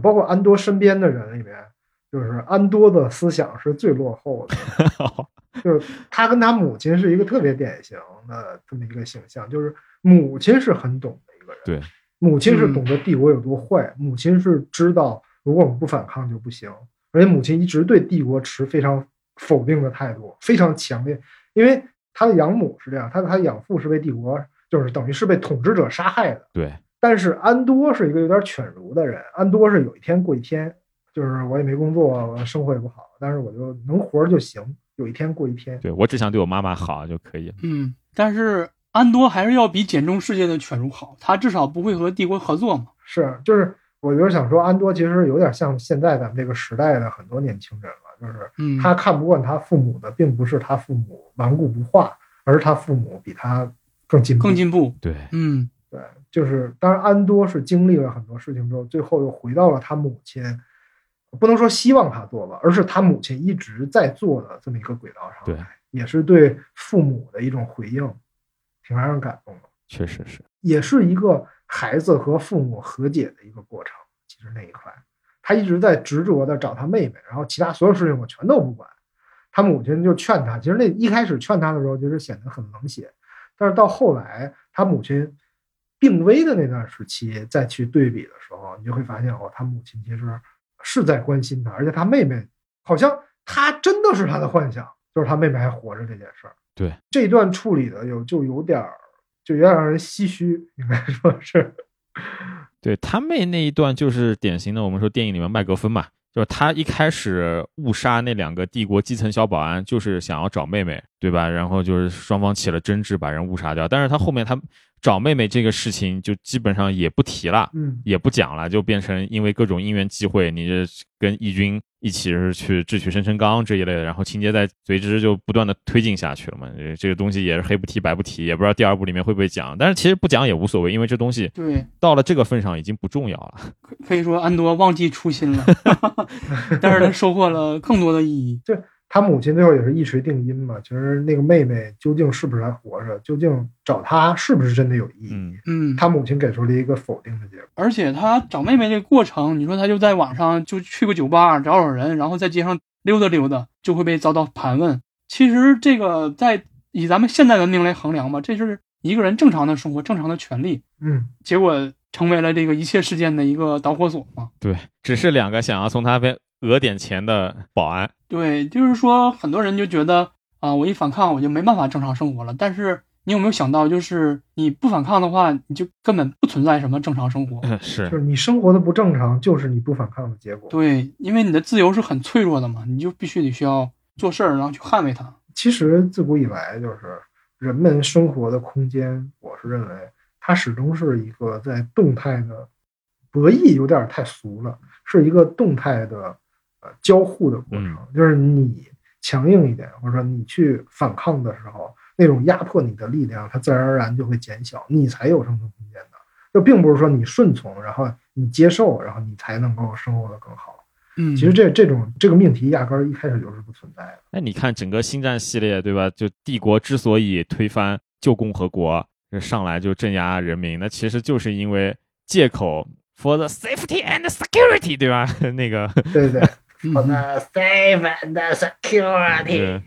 包括安多身边的人里面，就是安多的思想是最落后的，就是他跟他母亲是一个特别典型的这么一个形象，就是母亲是很懂的一个人，对。母亲是懂得帝国有多坏，母亲是知道如果我们不反抗就不行，而且母亲一直对帝国持非常否定的态度，非常强烈。因为他的养母是这样，他的他养父是被帝国，就是等于是被统治者杀害的。对。但是安多是一个有点犬儒的人，安多是有一天过一天，就是我也没工作，我生活也不好，但是我就能活就行，有一天过一天。对我只想对我妈妈好就可以。嗯，但是。安多还是要比简中世界的犬儒好，他至少不会和帝国合作嘛。是，就是我就是想说，安多其实有点像现在咱们这个时代的很多年轻人了，就是他看不惯他父母的，并不是他父母顽固不化，而是他父母比他更进步。更进步，对，嗯，对，就是当然安多是经历了很多事情之后，最后又回到了他母亲不能说希望他做吧，而是他母亲一直在做的这么一个轨道上，对，也是对父母的一种回应，挺让人感动的。确实是，也是一个孩子和父母和解的一个过程。其实那一块，他一直在执着的找他妹妹，然后其他所有事情我全都不管。他母亲就劝他，其实那一开始劝他的时候，就是显得很冷血，但是到后来他母亲病危的那段时期，再去对比的时候，你就会发现哦，他母亲其实是在关心他，而且他妹妹好像他真的是他的幻想，就是他妹妹还活着这件事儿。对这一段处理的有就有点儿，就有点让人唏嘘，应该说是。对他妹那一段就是典型的，我们说电影里面麦格芬嘛，就是他一开始误杀那两个帝国基层小保安，就是想要找妹妹，对吧？然后就是双方起了争执，把人误杀掉。但是他后面他找妹妹这个事情就基本上也不提了，嗯，也不讲了，就变成因为各种因缘际会，你这跟义军一起是去智取生辰纲这一类的，然后情节在随之就不断的推进下去了嘛。这这个东西也是黑不提白不提，也不知道第二部里面会不会讲。但是其实不讲也无所谓，因为这东西对，到了这个份上已经不重要了。可可以说安多忘记初心了，但是他收获了更多的意义。他母亲最后也是一锤定音嘛。其实那个妹妹究竟是不是还活着，究竟找他是不是真的有意义？嗯，嗯，他母亲给出了一个否定的结果。而且他找妹妹这个过程，你说他就在网上就去个酒吧找找人，然后在街上溜达溜达，就会被遭到盘问。其实这个在以咱们现代文明来衡量吧，这是一个人正常的生活、正常的权利，嗯，结果成为了这个一切事件的一个导火索嘛。对，只是两个想要从他边讹点钱的保安。对，就是说很多人就觉得啊、我一反抗我就没办法正常生活了。但是你有没有想到，就是你不反抗的话，你就根本不存在什么正常生活。嗯，就是是你生活的不正常，就是你不反抗的结果。对，因为你的自由是很脆弱的嘛，你就必须得需要做事儿，然后去捍卫它。其实自古以来就是人们生活的空间，我是认为它始终是一个在动态的博弈，有点太俗了，是一个动态的呃交互的过程。就是你强硬一点，或者说你去反抗的时候，那种压迫你的力量，它自然而然就会减小，你才有生存空间的。就并不是说你顺从，然后你接受，然后你才能够生活的更好。嗯，其实这这种这个命题压根儿一开始就是不存在的。哎，你看整个星战系列，对吧？就帝国之所以推翻旧共和国，这上来就镇压人民，那其实就是因为借口 for the safety and security，对吧？那个对对 For the safe and security,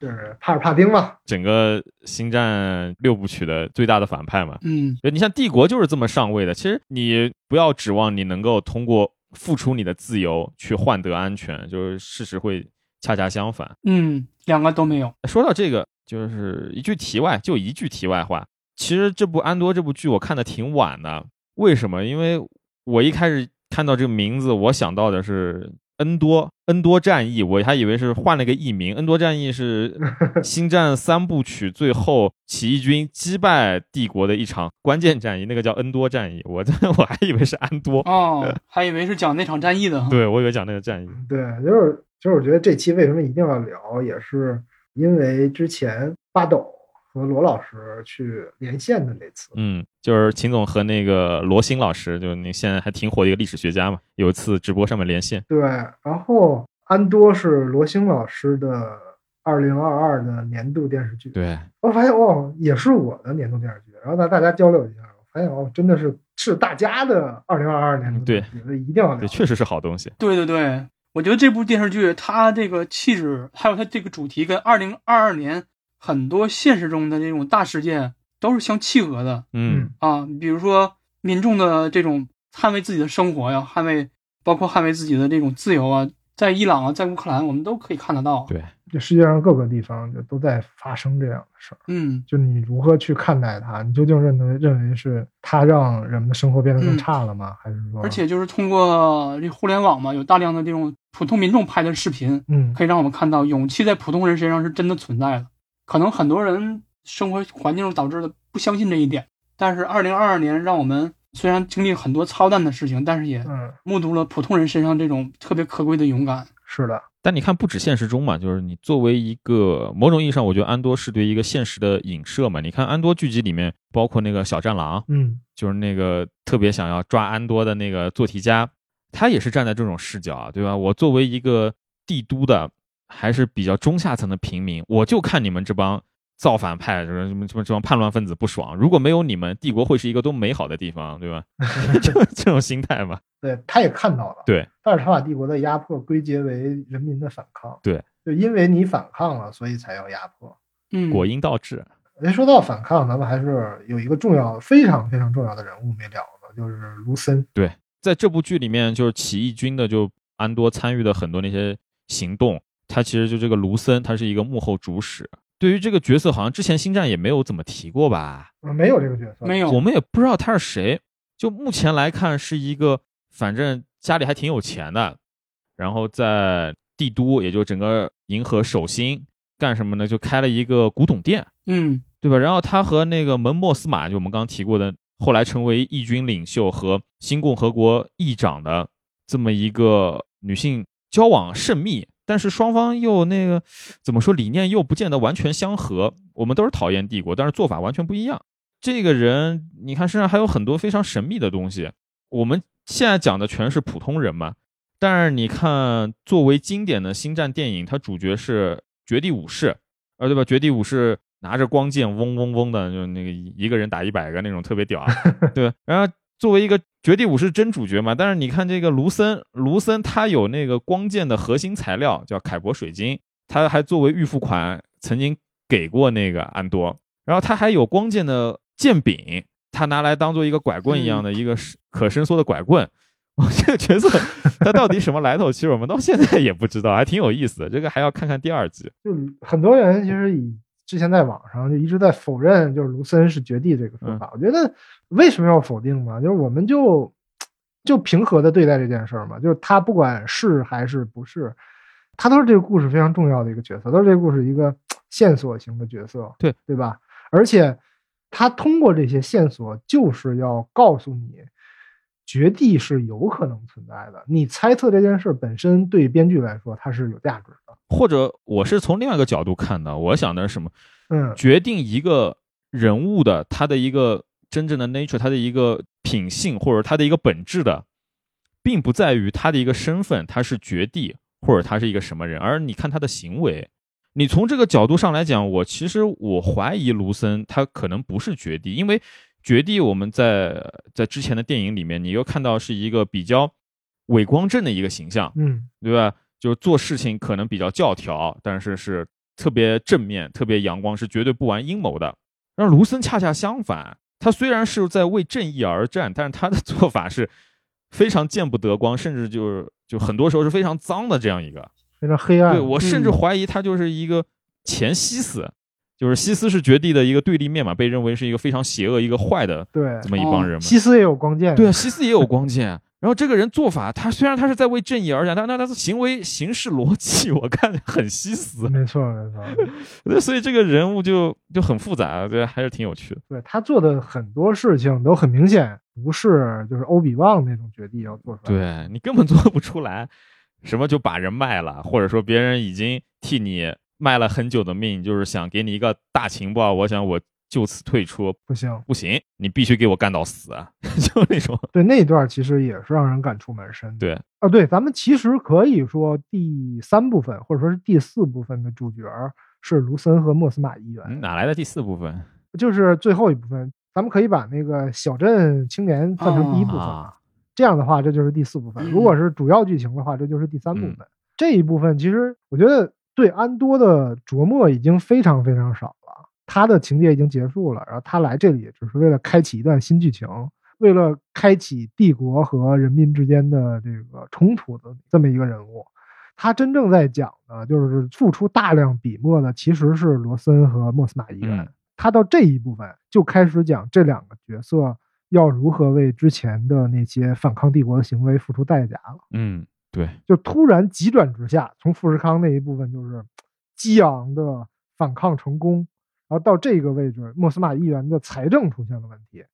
就是帕尔帕丁嘛。整个星战六部曲的最大的反派嘛。嗯你像帝国就是这么上位的，其实你不要指望你能够通过付出你的自由去换得安全，就是事实会恰恰相反。嗯，两个都没有。说到这个，就是一句题外，就一句题外话。其实这部《安多》这部剧我看的挺晚的，为什么？因为我一开始看到这个名字，我想到的是恩多恩多战役，我还以为是换了个译名。恩多战役是 星战三部曲最后起义军击败帝国的一场关键战役，那个叫恩多战役。我 这我还以为是安多，哦，还以为是讲那场战役的。对我以为讲那个战役。对，就是就是，我觉得这期为什么一定要聊，也是因为之前八斗和罗老师去连线的那次。嗯，就是秦总和那个罗新老师，就那现在还挺火的一个历史学家嘛，有一次直播上面连线。对，然后安多是罗星老师的二零二二的年度电视剧。对，我发现哦，也是我的年度电视剧。然后呢，大家交流一下，我发现哦，真的是是大家的二零二二年度电视剧，所以一定要。对，确实是好东西。对对对，我觉得这部电视剧它这个气质，还有它这个主题，跟二零二二年很多现实中的这种大事件都是相契合的嗯，啊。比如说民众的这种捍卫自己的生活呀，捍卫包括捍卫自己的这种自由啊，在伊朗啊，在乌克兰，我们都可以看得到。对，这世界上各个地方就都在发生这样的事儿。嗯，就你如何去看待它？你究竟认为认为是它让人们的生活变得更嗯差了吗？还是说，而且就是通过这互联网嘛，有大量的这种普通民众拍的视频，嗯，可以让我们看到勇气在普通人身上是真的存在的。可能很多人生活环境导致的不相信这一点，但是二零二二年让我们虽然经历很多操蛋的事情，但是也嗯，目睹了普通人身上这种特别可贵的勇敢。是的，但你看，不止现实中嘛，就是你作为一个某种意义上，我觉得安多是对一个现实的影射嘛。你看安多剧集里面，包括那个小战狼，嗯就是那个特别想要抓安多的那个做题家，他也是站在这种视角啊，对吧？我作为一个帝都的，还是比较中下层的平民，我就看你们这帮造反派，什么什么什么这帮叛乱分子不爽。如果没有你们，帝国会是一个多美好的地方，对吧？就 这种心态嘛。对，他也看到了，对，但是他把帝国的压迫归结为人民的反抗，对，就因为你反抗了，所以才要压迫。嗯，果因倒置。哎，说到反抗，咱们还是有一个重要、非常非常重要的人物没聊的，就是卢森。对，在这部剧里面，就是起义军的，就安多参与的很多那些行动，他其实就这个卢森，他是一个幕后主使。对于这个角色，好像之前星战也没有怎么提过吧？呃没有这个角色，没有，我们也不知道他是谁。就目前来看，是一个反正家里还挺有钱的，然后在帝都，也就整个银河首星干什么呢？就开了一个古董店，嗯对吧？然后他和那个门莫斯马，就我们刚刚提过的，后来成为义军领袖和新共和国议长的这么一个女性交往甚密，但是双方又那个怎么说，理念又不见得完全相合。我们都是讨厌帝国，但是做法完全不一样。这个人，你看身上还有很多非常神秘的东西。我们现在讲的全是普通人嘛，但是你看，作为经典的星战电影，它主角是绝地武士，啊，对吧？绝地武士拿着光剑嗡嗡嗡的，就那个一个人打一百个那种，特别屌啊，对吧？然后作为一个绝地武士真主角嘛，但是你看这个卢森，卢森他有那个光剑的核心材料叫凯博水晶，他还作为预付款曾经给过那个安多，然后他还有光剑的剑柄，他拿来当做一个拐棍一样的一个是可伸缩的拐棍。哇，这个角色 他到底什么来头？其实我们到现在也不知道，还挺有意思的。这个还要看看第二集。就很多人其实以之前在网上就一直在否认，就是卢森是绝地这个说嗯法。我觉得为什么要否定呢？就是我们就就平和的对待这件事儿嘛，就是他不管是还是不是，他都是这个故事非常重要的一个角色，都是这个故事一个线索型的角色，对对吧？而且他通过这些线索，就是要告诉你。绝地是有可能存在的，你猜测这件事本身对编剧来说它是有价值的。或者我是从另外一个角度看的，我想的是什么？嗯，决定一个人物的他的一个真正的 nature，他的一个品性或者他的一个本质的，并不在于他的一个身份，他是绝地或者他是一个什么人，而你看他的行为。你从这个角度上来讲，我其实我怀疑卢森他可能不是绝地，因为绝地我们在在之前的电影里面，你又看到是一个比较伪光正的一个形象，嗯，对吧？就是做事情可能比较教条，但是是特别正面、特别阳光，是绝对不玩阴谋的。让卢森恰恰相反，他虽然是在为正义而战，但是他的 做法是非常见不得光，甚至就是就很多时候是非常脏的这样一个。非常黑暗。对我甚至嗯怀疑他就是一个前西斯，就是西斯是绝地的一个对立面嘛，被认为是一个非常邪恶、一个坏的对这么一帮人嘛。西斯也有光剑，对啊，西斯也有光剑。然后这个人做法，他虽然他是在为正义而战，但但他的行为行事逻辑，我看很西斯。没错没错，对所以这个人物就就很复杂，对，还是挺有趣的。对他做的很多事情都很明显不是就是欧比旺那种绝地要做出来。对你根本做不出来，什么就把人卖了，或者说别人已经替你卖了很久的命，就是想给你一个大情报，我想我就此退出，不行，不行，你必须给我干到死，啊 就那种。对那一段其实也是让人感触蛮深的。对，啊，对，咱们其实可以说第三部分或者说是第四部分的主角是卢森和莫斯马议员，嗯哪来的第四部分就是最后一部分，咱们可以把那个小镇青年算成第一部分。啊？这样的话，这就是第四部分。如果是主要剧情的话，这就是第三部分。这一部分其实我觉得对安多的琢磨已经非常非常少了，他的情节已经结束了，然后他来这里只是为了开启一段新剧情，为了开启帝国和人民之间的这个冲突的这么一个人物。他真正在讲的就是付出大量笔墨的其实是罗森和莫斯马议员。嗯他到这一部分就开始讲这两个角色要如何为之前的那些反抗帝国的行为付出代价了。嗯，对，就突然急转直下，从富士康那一部分就是激昂的反抗成功，然后到这个位置，莫斯马议员的财政出现了问题，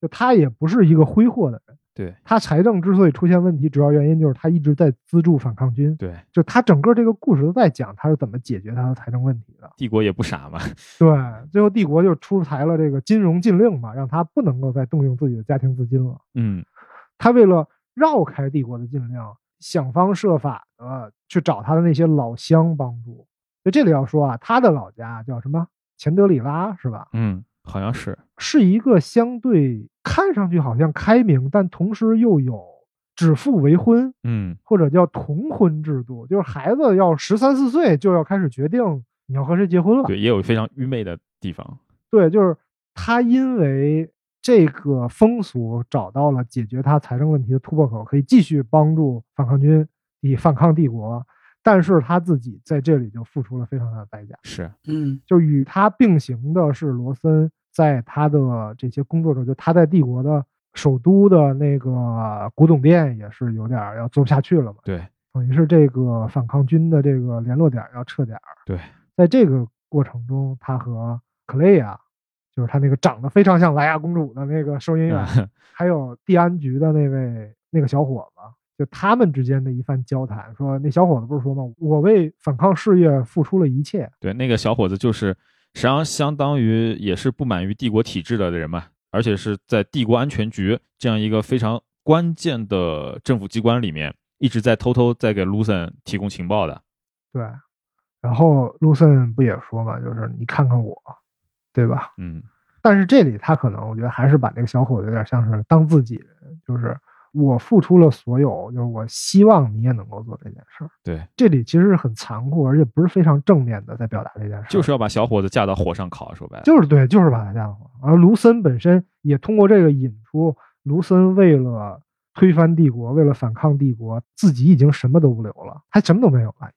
就他也不是一个挥霍的人，对，他财政之所以出现问题，主要原因就是他一直在资助反抗军，对，就他整个这个故事都在讲他是怎么解决他的财政问题的。帝国也不傻嘛。对，最后帝国就出台了这个金融禁令嘛，让他不能够再动用自己的家庭资金了。嗯，他为了绕开帝国的禁令，想方设法的去找他的那些老乡帮助。就这里要说啊，他的老家叫什么？钱德里拉是吧？嗯，好像是，是一个相对看上去好像开明，但同时又有指腹为婚嗯或者叫同婚制度，就是孩子要十三四岁就要开始决定你要和谁结婚了。对，也有非常愚昧的地方。对，就是他因为这个风俗找到了解决他财政问题的突破口，可以继续帮助反抗军以反抗帝国，但是他自己在这里就付出了非常大的代价。是，嗯。就与他并行的是罗森在他的这些工作中，就他在帝国的首都的那个古董店也是有点要做不下去了嘛，对，等于是这个反抗军的这个联络点要撤点儿。对，在这个过程中，他和克雷亚，就是他那个长得非常像莱娅公主的那个收银员，还有地安局的那位那个小伙子，就他们之间的一番交谈，说那小伙子不是说吗？我为反抗事业付出了一切。对，那个小伙子就是实际上相当于也是不满于帝国体制的人嘛，而且是在帝国安全局这样一个非常关键的政府机关里面，一直在偷偷在给卢森提供情报的。对，然后卢森不也说嘛，就是你看看我，对吧？嗯，但是这里他可能我觉得还是把这个小伙子有点像是当自己人，就是我付出了所有，就是我希望你也能够做这件事儿。对，这里其实是很残酷，而且不是非常正面的在表达这件事儿，就是要把小伙子架到火上烤，说白了。就是对，就是把他架到火。而卢森本身也通过这个引出，卢森为了推翻帝国，为了反抗帝国，自己已经什么都不留了，他什么都没有了。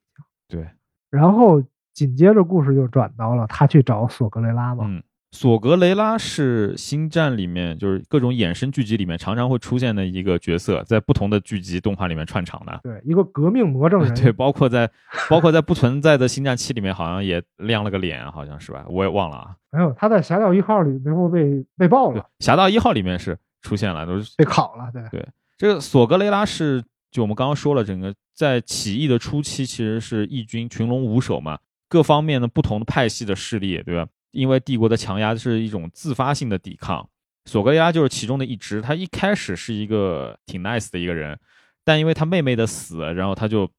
对，然后紧接着故事就转到了他去找索格雷拉嘛，嗯，索格雷拉是星战里面就是各种衍生剧集里面常常会出现的一个角色，在不同的剧集动画里面串场的。对，一个革命魔怔人，对，包括在包括在不存在的星战七里面，好像也亮了个脸，好像是吧？我也忘了啊。没有他在侠盗一号里最后被被爆了，，侠盗一号里面是出现了，都是被烤了，对这个索格雷拉是，就我们刚刚说了，整个在起义的初期其实是义军群龙无首嘛，各方面的不同的派系的势力，对吧？因为帝国的强压是一种自发性的抵抗，索格雷拉就是其中的一支。他一开始是一个挺 nice 的一个人，但因为他妹妹的死，然后他就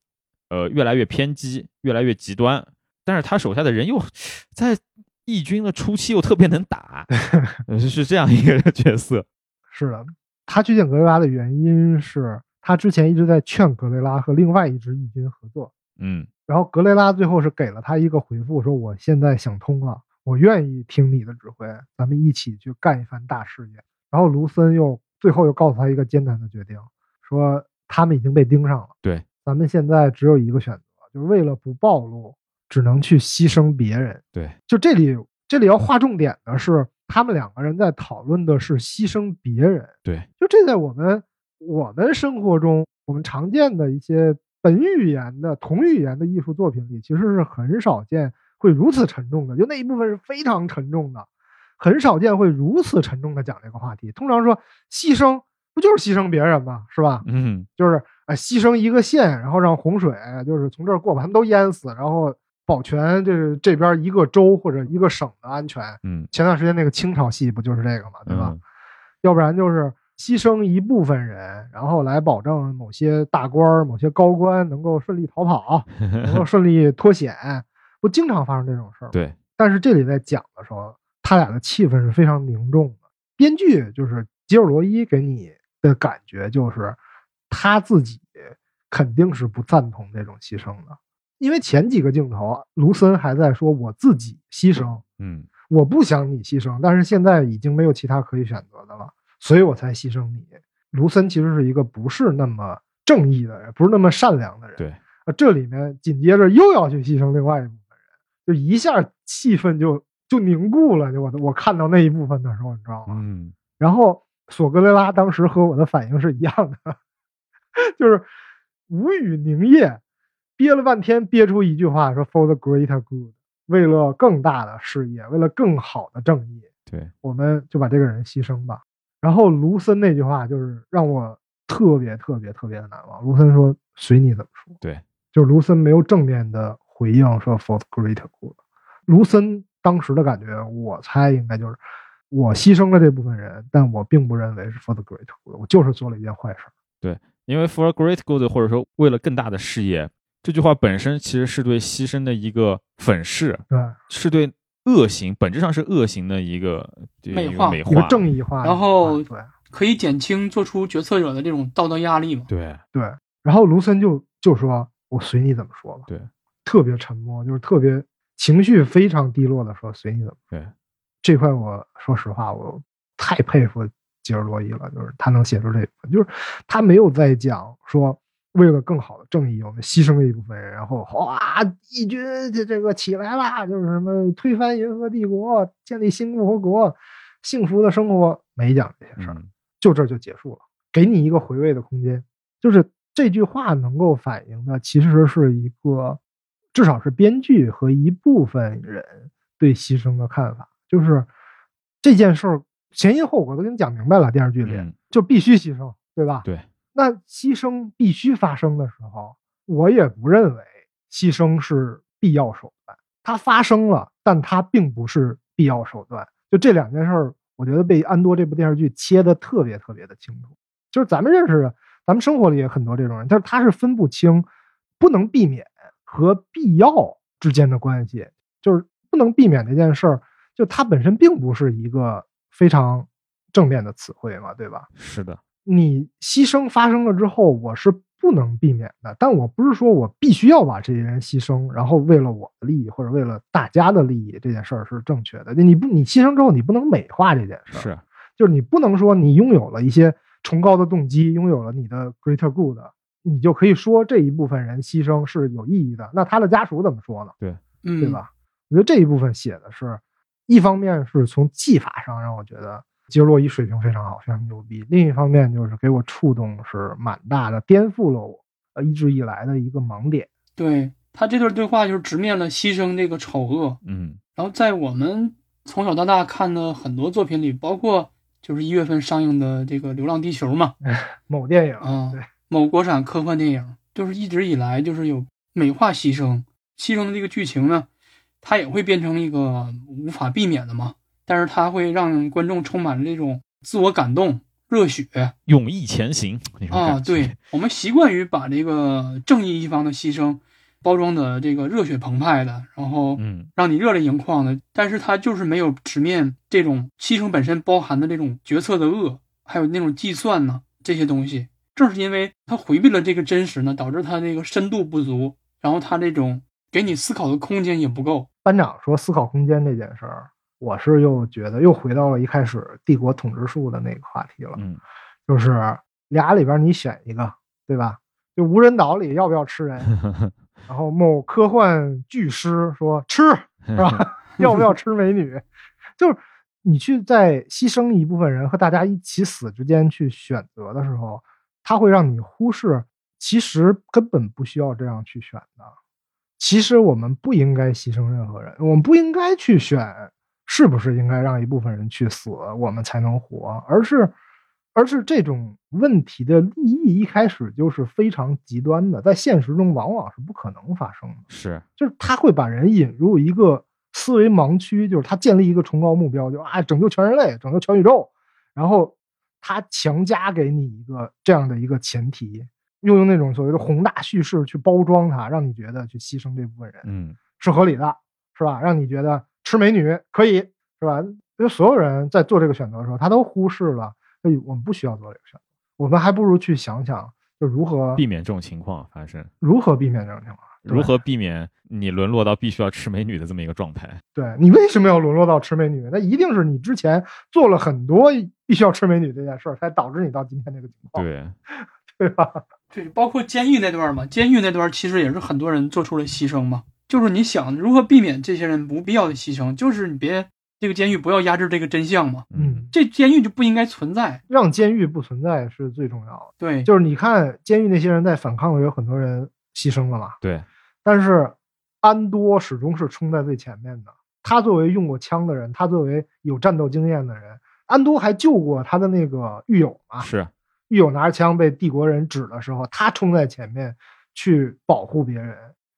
呃越来越偏激，越来越极端。但是他手下的人又在义军的初期又特别能打，是这样一个角色。是的。他去见格雷拉的原因是他之前一直在劝格雷拉和另外一支义军合作，嗯，然后格雷拉最后是给了他一个回复，说我现在想通了，我愿意听你的指挥，咱们一起去干一番大事业。然后卢森又最后又告诉他一个艰难的决定，说他们已经被盯上了，对，咱们现在只有一个选择，就是为了不暴露，只能去牺牲别人。对，就这里这里要划重点的是，他们两个人在讨论的是牺牲别人。对，就这在我们我们生活中，我们常见的一些本语言的同语言的艺术作品里，其实是很少见会如此沉重的。就那一部分是非常沉重的，很少见会如此沉重的讲这个话题。通常说牺牲不就是牺牲别人吗？是吧？嗯，就是呃牺牲一个县，然后让洪水就是从这儿过，把他们都淹死，然后保全这这边一个州或者一个省的安全。嗯，前段时间那个清朝戏不就是这个嘛，对吧？嗯要不然就是牺牲一部分人，然后来保证某些大官、某些高官能够顺利逃跑，能够顺利脱险，不经常发生这种事儿。吗？对，但是这里在讲的时候，他俩的气氛是非常凝重。的。编剧就是吉尔罗伊给你的感觉就是他自己肯定是不赞同这种牺牲的，因为前几个镜头，卢森还在说我自己牺牲，嗯，我不想你牺牲，但是现在已经没有其他可以选择的了，所以我才牺牲你。卢森其实是一个不是那么正义的人，不是那么善良的人。对，啊，这里面紧接着又要去牺牲另外一部分人，就一下气氛就就凝固了。就我我看到那一部分的时候，你知道吗？嗯，然后索格雷拉当时和我的反应是一样的，就是无语凝噎，憋了半天憋出一句话说 “for the greater good”，为了更大的事业，为了更好的正义，对，我们就把这个人牺牲吧。然后卢森那句话就是让我特别特别特别的难忘。卢森说：“随你怎么说。”对，就是卢森没有正面的回应说 “for the greater good”。卢森当时的感觉，我猜应该就是我牺牲了这部分人，但我并不认为是 for the greater good，我就是做了一件坏事。对因为 for a great good 或者说为了更大的事业，这句话本身其实是对牺牲的一个粉饰，对，是对恶行本质上是恶行的一个美化一个美化。正义化然后可以减轻做出决策者的这种道德压力嘛。对对，然后卢森就就说：“我随你怎么说吧。”对，特别沉默，就是特别情绪非常低落的说：“随你怎么。”对，这块我说实话，我太佩服吉尔洛伊了，就是他能写出这一份，就是他没有在讲说为了更好的正义，我们牺牲了一部分人，然后哗，义军这这个起来啦，就是什么推翻银河帝国，建立新共和国，幸福的生活，没讲这些事就这就结束了，给你一个回味的空间。就是这句话能够反映的，其实是一个至少是编剧和一部分人对牺牲的看法，就是这件事儿前因后果都给你讲明白了，电视剧里、嗯就必须牺牲，对吧？对，那牺牲必须发生的时候，我也不认为牺牲是必要手段。它发生了，但它并不是必要手段。就这两件事儿，我觉得被安多这部电视剧切的特别特别的清楚。就是咱们认识的，咱们生活里也很多这种人，但是他是分不清不能避免和必要之间的关系，就是不能避免这件事儿，就它本身并不是一个非常正面的词汇嘛，对吧？是的，你牺牲发生了之后，我是不能避免的，但我不是说我必须要把这些人牺牲，然后为了我的利益或者为了大家的利益，这件事儿是正确的。你不，你牺牲之后，你不能美化这件事儿，是就是你不能说你拥有了一些崇高的动机，拥有了你的 greater good，你就可以说这一部分人牺牲是有意义的。那他的家属怎么说呢？嗯，对？吧？我觉得这一部分写的是，一方面是从技法上让我觉得吉尔洛伊水平非常好，非常牛逼；另一方面就是给我触动是蛮大的，颠覆了我呃一直以来的一个盲点。对他这段对话就是直面了牺牲这个丑恶。嗯然后在我们从小到大看的很多作品里，包括就是一月份上映的这个《流浪地球》嘛，某电影，啊对，某国产科幻电影，就是一直以来就是有美化牺牲，牺牲的这个剧情呢，它也会变成一个无法避免的嘛。但是它会让观众充满了这种自我感动、热血勇毅前行那种啊！感觉对我们习惯于把这个正义一方的牺牲包装的这个热血澎湃的，然后嗯让你热泪盈眶的，但是他就是没有直面这种牺牲本身包含的这种决策的恶，还有那种计算呢这些东西。正是因为他回避了这个真实呢，导致他这个深度不足，然后他这种给你思考的空间也不够。班长说思考空间这件事儿，我是又觉得又回到了一开始帝国统治术的那个话题了。嗯就是俩里边你选一个，对吧？就无人岛里要不要吃人？然后某科幻巨师说吃，是吧？要不要吃美女？就是你去在牺牲一部分人和大家一起死之间去选择的时候，它会让你忽视，其实根本不需要这样去选的。其实我们不应该牺牲任何人，我们不应该去选是不是应该让一部分人去死，我们才能活，而是，而是这种问题的利益一开始就是非常极端的，在现实中往往是不可能发生的。是就是他会把人引入一个思维盲区，就是他建立一个崇高目标，就啊拯救全人类，拯救全宇宙，然后他强加给你一个这样的一个前提，又用那种所谓的宏大叙事去包装它，让你觉得去牺牲这部分人嗯是合理的，是吧？让你觉得吃美女可以，是吧？因为所有人在做这个选择的时候，他都忽视了，哎，我们不需要做这个选择，我们还不如去想想，就如何避免这种情况发生，如何避免这种情况。如何避免你沦落到必须要吃美女的这么一个状态？对你为什么要沦落到吃美女？那一定是你之前做了很多必须要吃美女这件事儿，才导致你到今天这个情况，对，对吧？对，包括监狱那段嘛，监狱那段其实也是很多人做出了牺牲嘛。就是你想如何避免这些人不必要的牺牲，就是你别这个监狱不要压制这个真相嘛，嗯，这监狱就不应该存在。让监狱不存在是最重要的。对，就是你看监狱那些人在反抗，有很多人牺牲了嘛，对，但是安多始终是冲在最前面的。他作为用过枪的人，他作为有战斗经验的人，安多还救过他的那个狱友嘛。是狱友拿着枪被帝国人指的时候，他冲在前面去保护别人，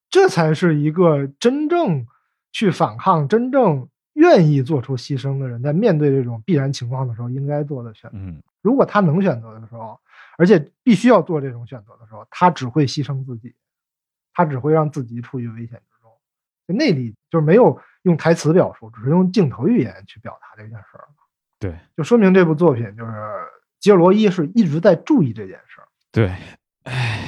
这才是一个真正去反抗、真正愿意做出牺牲的人，在面对这种必然情况的时候应该做的选择。嗯如果他能选择的时候，而且必须要做这种选择的时候，他只会牺牲自己，他只会让自己处于危险之中。那里就是没有用台词表述，只是用镜头语言去表达这件事儿。对，就说明这部作品就是吉尔罗伊是一直在注意这件事儿。对，唉，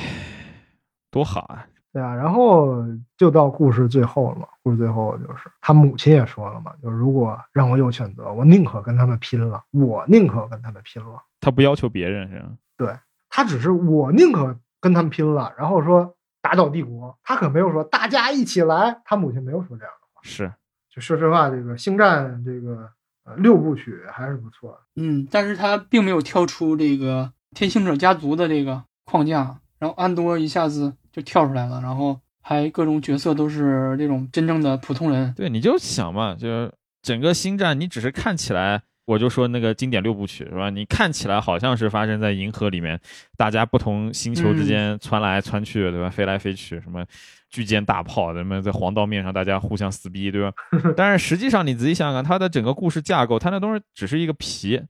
多好啊！对啊，然后就到故事最后了嘛。故事最后就是他母亲也说了嘛，就是如果让我有选择，我宁可跟他们拼了，我宁可跟他们拼了。他不要求别人是吧？对他只是我宁可跟他们拼了，然后说打倒帝国，他可没有说大家一起来。他母亲没有说这样的话。是，就说实话，这个星战这个呃六部曲还是不错的。嗯，但是他并没有跳出这个天行者家族的这个框架，然后安多一下子就跳出来了，然后还各种角色都是这种真正的普通人。对，你就想嘛，就整个星战，你只是看起来。我就说那个经典六部曲是吧？你看起来好像是发生在银河里面，大家不同星球之间窜来窜去，对吧？飞来飞去，什么巨舰大炮，什么在黄道面上大家互相撕逼，对吧？但是实际上你仔细想想，它的整个故事架构，它那东西只是一个皮，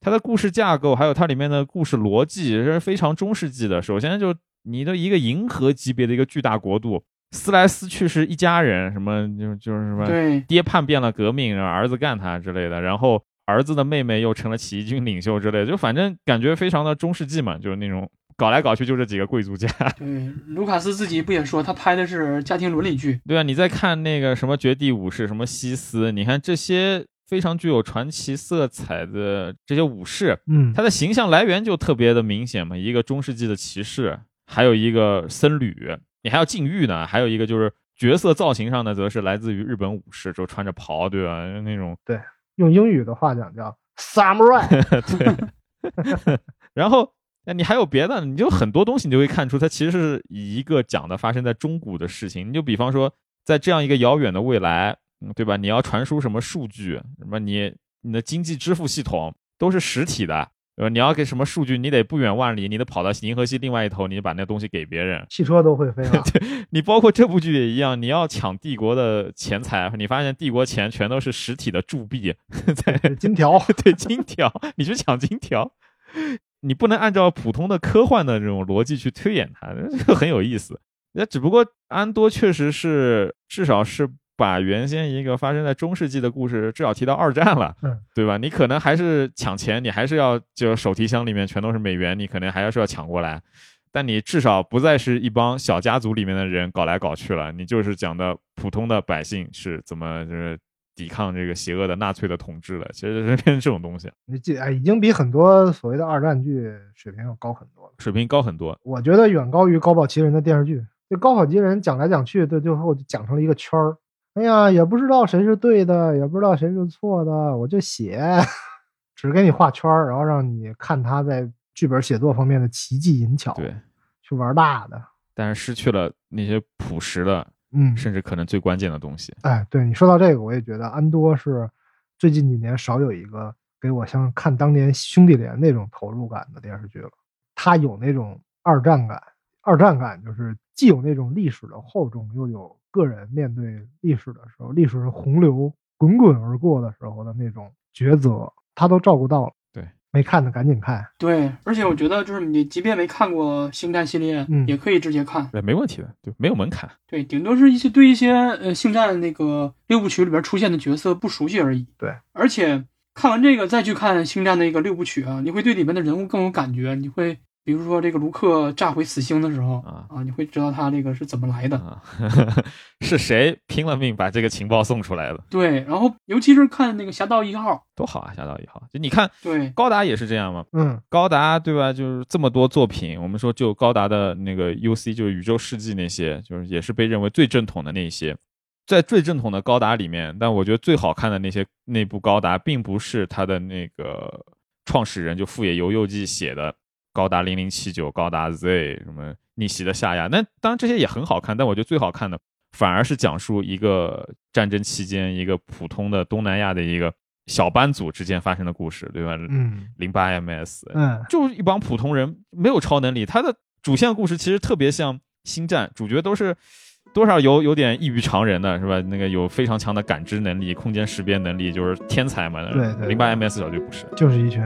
它的故事架构还有它里面的故事逻辑是非常中世纪的。首先就你的一个银河级别的一个巨大国度，撕来撕去是一家人，什么就就是什么爹叛变了革命，然后儿子干他之类的，然后。儿子的妹妹又成了起义军领袖之类，就反正感觉非常的中世纪嘛，就是那种搞来搞去就这几个贵族家。对，卢卡斯自己不也说他拍的是家庭伦理剧？对啊，你在看那个什么绝地武士，什么西斯，你看这些非常具有传奇色彩的这些武士，嗯，他的形象来源就特别的明显嘛，一个中世纪的骑士，还有一个僧侣，你还要禁欲呢，还有一个就是角色造型上呢，则是来自于日本武士，就穿着袍，对吧？那种对。用英语的话讲叫 samurai，对。然后，你还有别的？你就很多东西，你就会看出它其实是以一个讲的发生在中古的事情。你就比方说，在这样一个遥远的未来，对吧？你要传输什么数据？什么你你的经济支付系统都是实体的。呃，你要给什么数据，你得不远万里，你得跑到银河系另外一头，你把那东西给别人。汽车都会飞 了。对你包括这部剧也一样，你要抢帝国的钱财，你发现帝国钱全都是实体的铸币，在金条，对金条，你去抢金条，你不能按照普通的科幻的这种逻辑去推演它，这个很有意思。那只不过安多确实是，至少是。把原先一个发生在中世纪的故事，至少提到二战了，嗯，对吧？你可能还是抢钱，你还是要就手提箱里面全都是美元，你可能还是要抢过来。但你至少不再是一帮小家族里面的人搞来搞去了，你就是讲的普通的百姓是怎么就是抵抗这个邪恶的纳粹的统治了。其实是变成这种东西，你这哎已经比很多所谓的二战剧水平要高很多了，水平高很多。我觉得远高于高保奇人的电视剧。这高保奇人讲来讲去，对最后就讲成了一个圈儿。哎呀，也不知道谁是对的，也不知道谁是错的，我就写，只给你画圈儿，然后让你看他在剧本写作方面的奇技淫巧，对，去玩大的，但是失去了那些朴实的，嗯，甚至可能最关键的东西。哎，对你说到这个，我也觉得安多是最近几年少有一个给我像看当年兄弟连那种投入感的电视剧了。他有那种二战感，二战感就是既有那种历史的厚重，又有。个人面对历史的时候，历史是洪流滚滚而过的时候的那种抉择，他都照顾到了。对，没看的赶紧看。对，而且我觉得就是你即便没看过星战系列，嗯，也可以直接看。对，没问题的，对没有门槛。对，顶多是一些对一些呃星战那个六部曲里边出现的角色不熟悉而已。对，而且看完这个再去看星战那个六部曲啊，你会对里面的人物更有感觉，你会。比如说这个卢克炸毁死星的时候啊啊，你会知道他这个是怎么来的，是谁拼了命把这个情报送出来的？对，然后尤其是看那个侠盗一号，多好啊！侠盗一号，就你看，对，高达也是这样嘛。嗯，高达对吧？就是这么多作品，我们说就高达的那个 UC，就是宇宙世纪那些，就是也是被认为最正统的那些，在最正统的高达里面，但我觉得最好看的那些那部高达，并不是他的那个创始人就富野由悠季写的。高达零零七九、高达 Z 什么逆袭的夏亚，那当然这些也很好看，但我觉得最好看的反而是讲述一个战争期间一个普通的东南亚的一个小班组之间发生的故事，对吧？嗯，零八 MS，嗯，就是一帮普通人没有超能力，他的主线故事其实特别像星战，主角都是多少有有点异于常人的，是吧？那个有非常强的感知能力、空间识别能力，就是天才嘛。对对，零八 MS 小队不是，就是一群。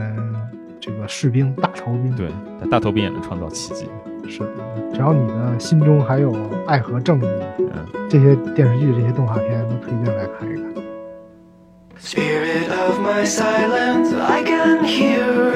这个士兵大头兵。对，但大头兵也能创造奇迹。是的，只要你的心中还有爱和正义，嗯，这些电视剧、这些动画片都推荐来看一看。Spirit of my silence, I can hear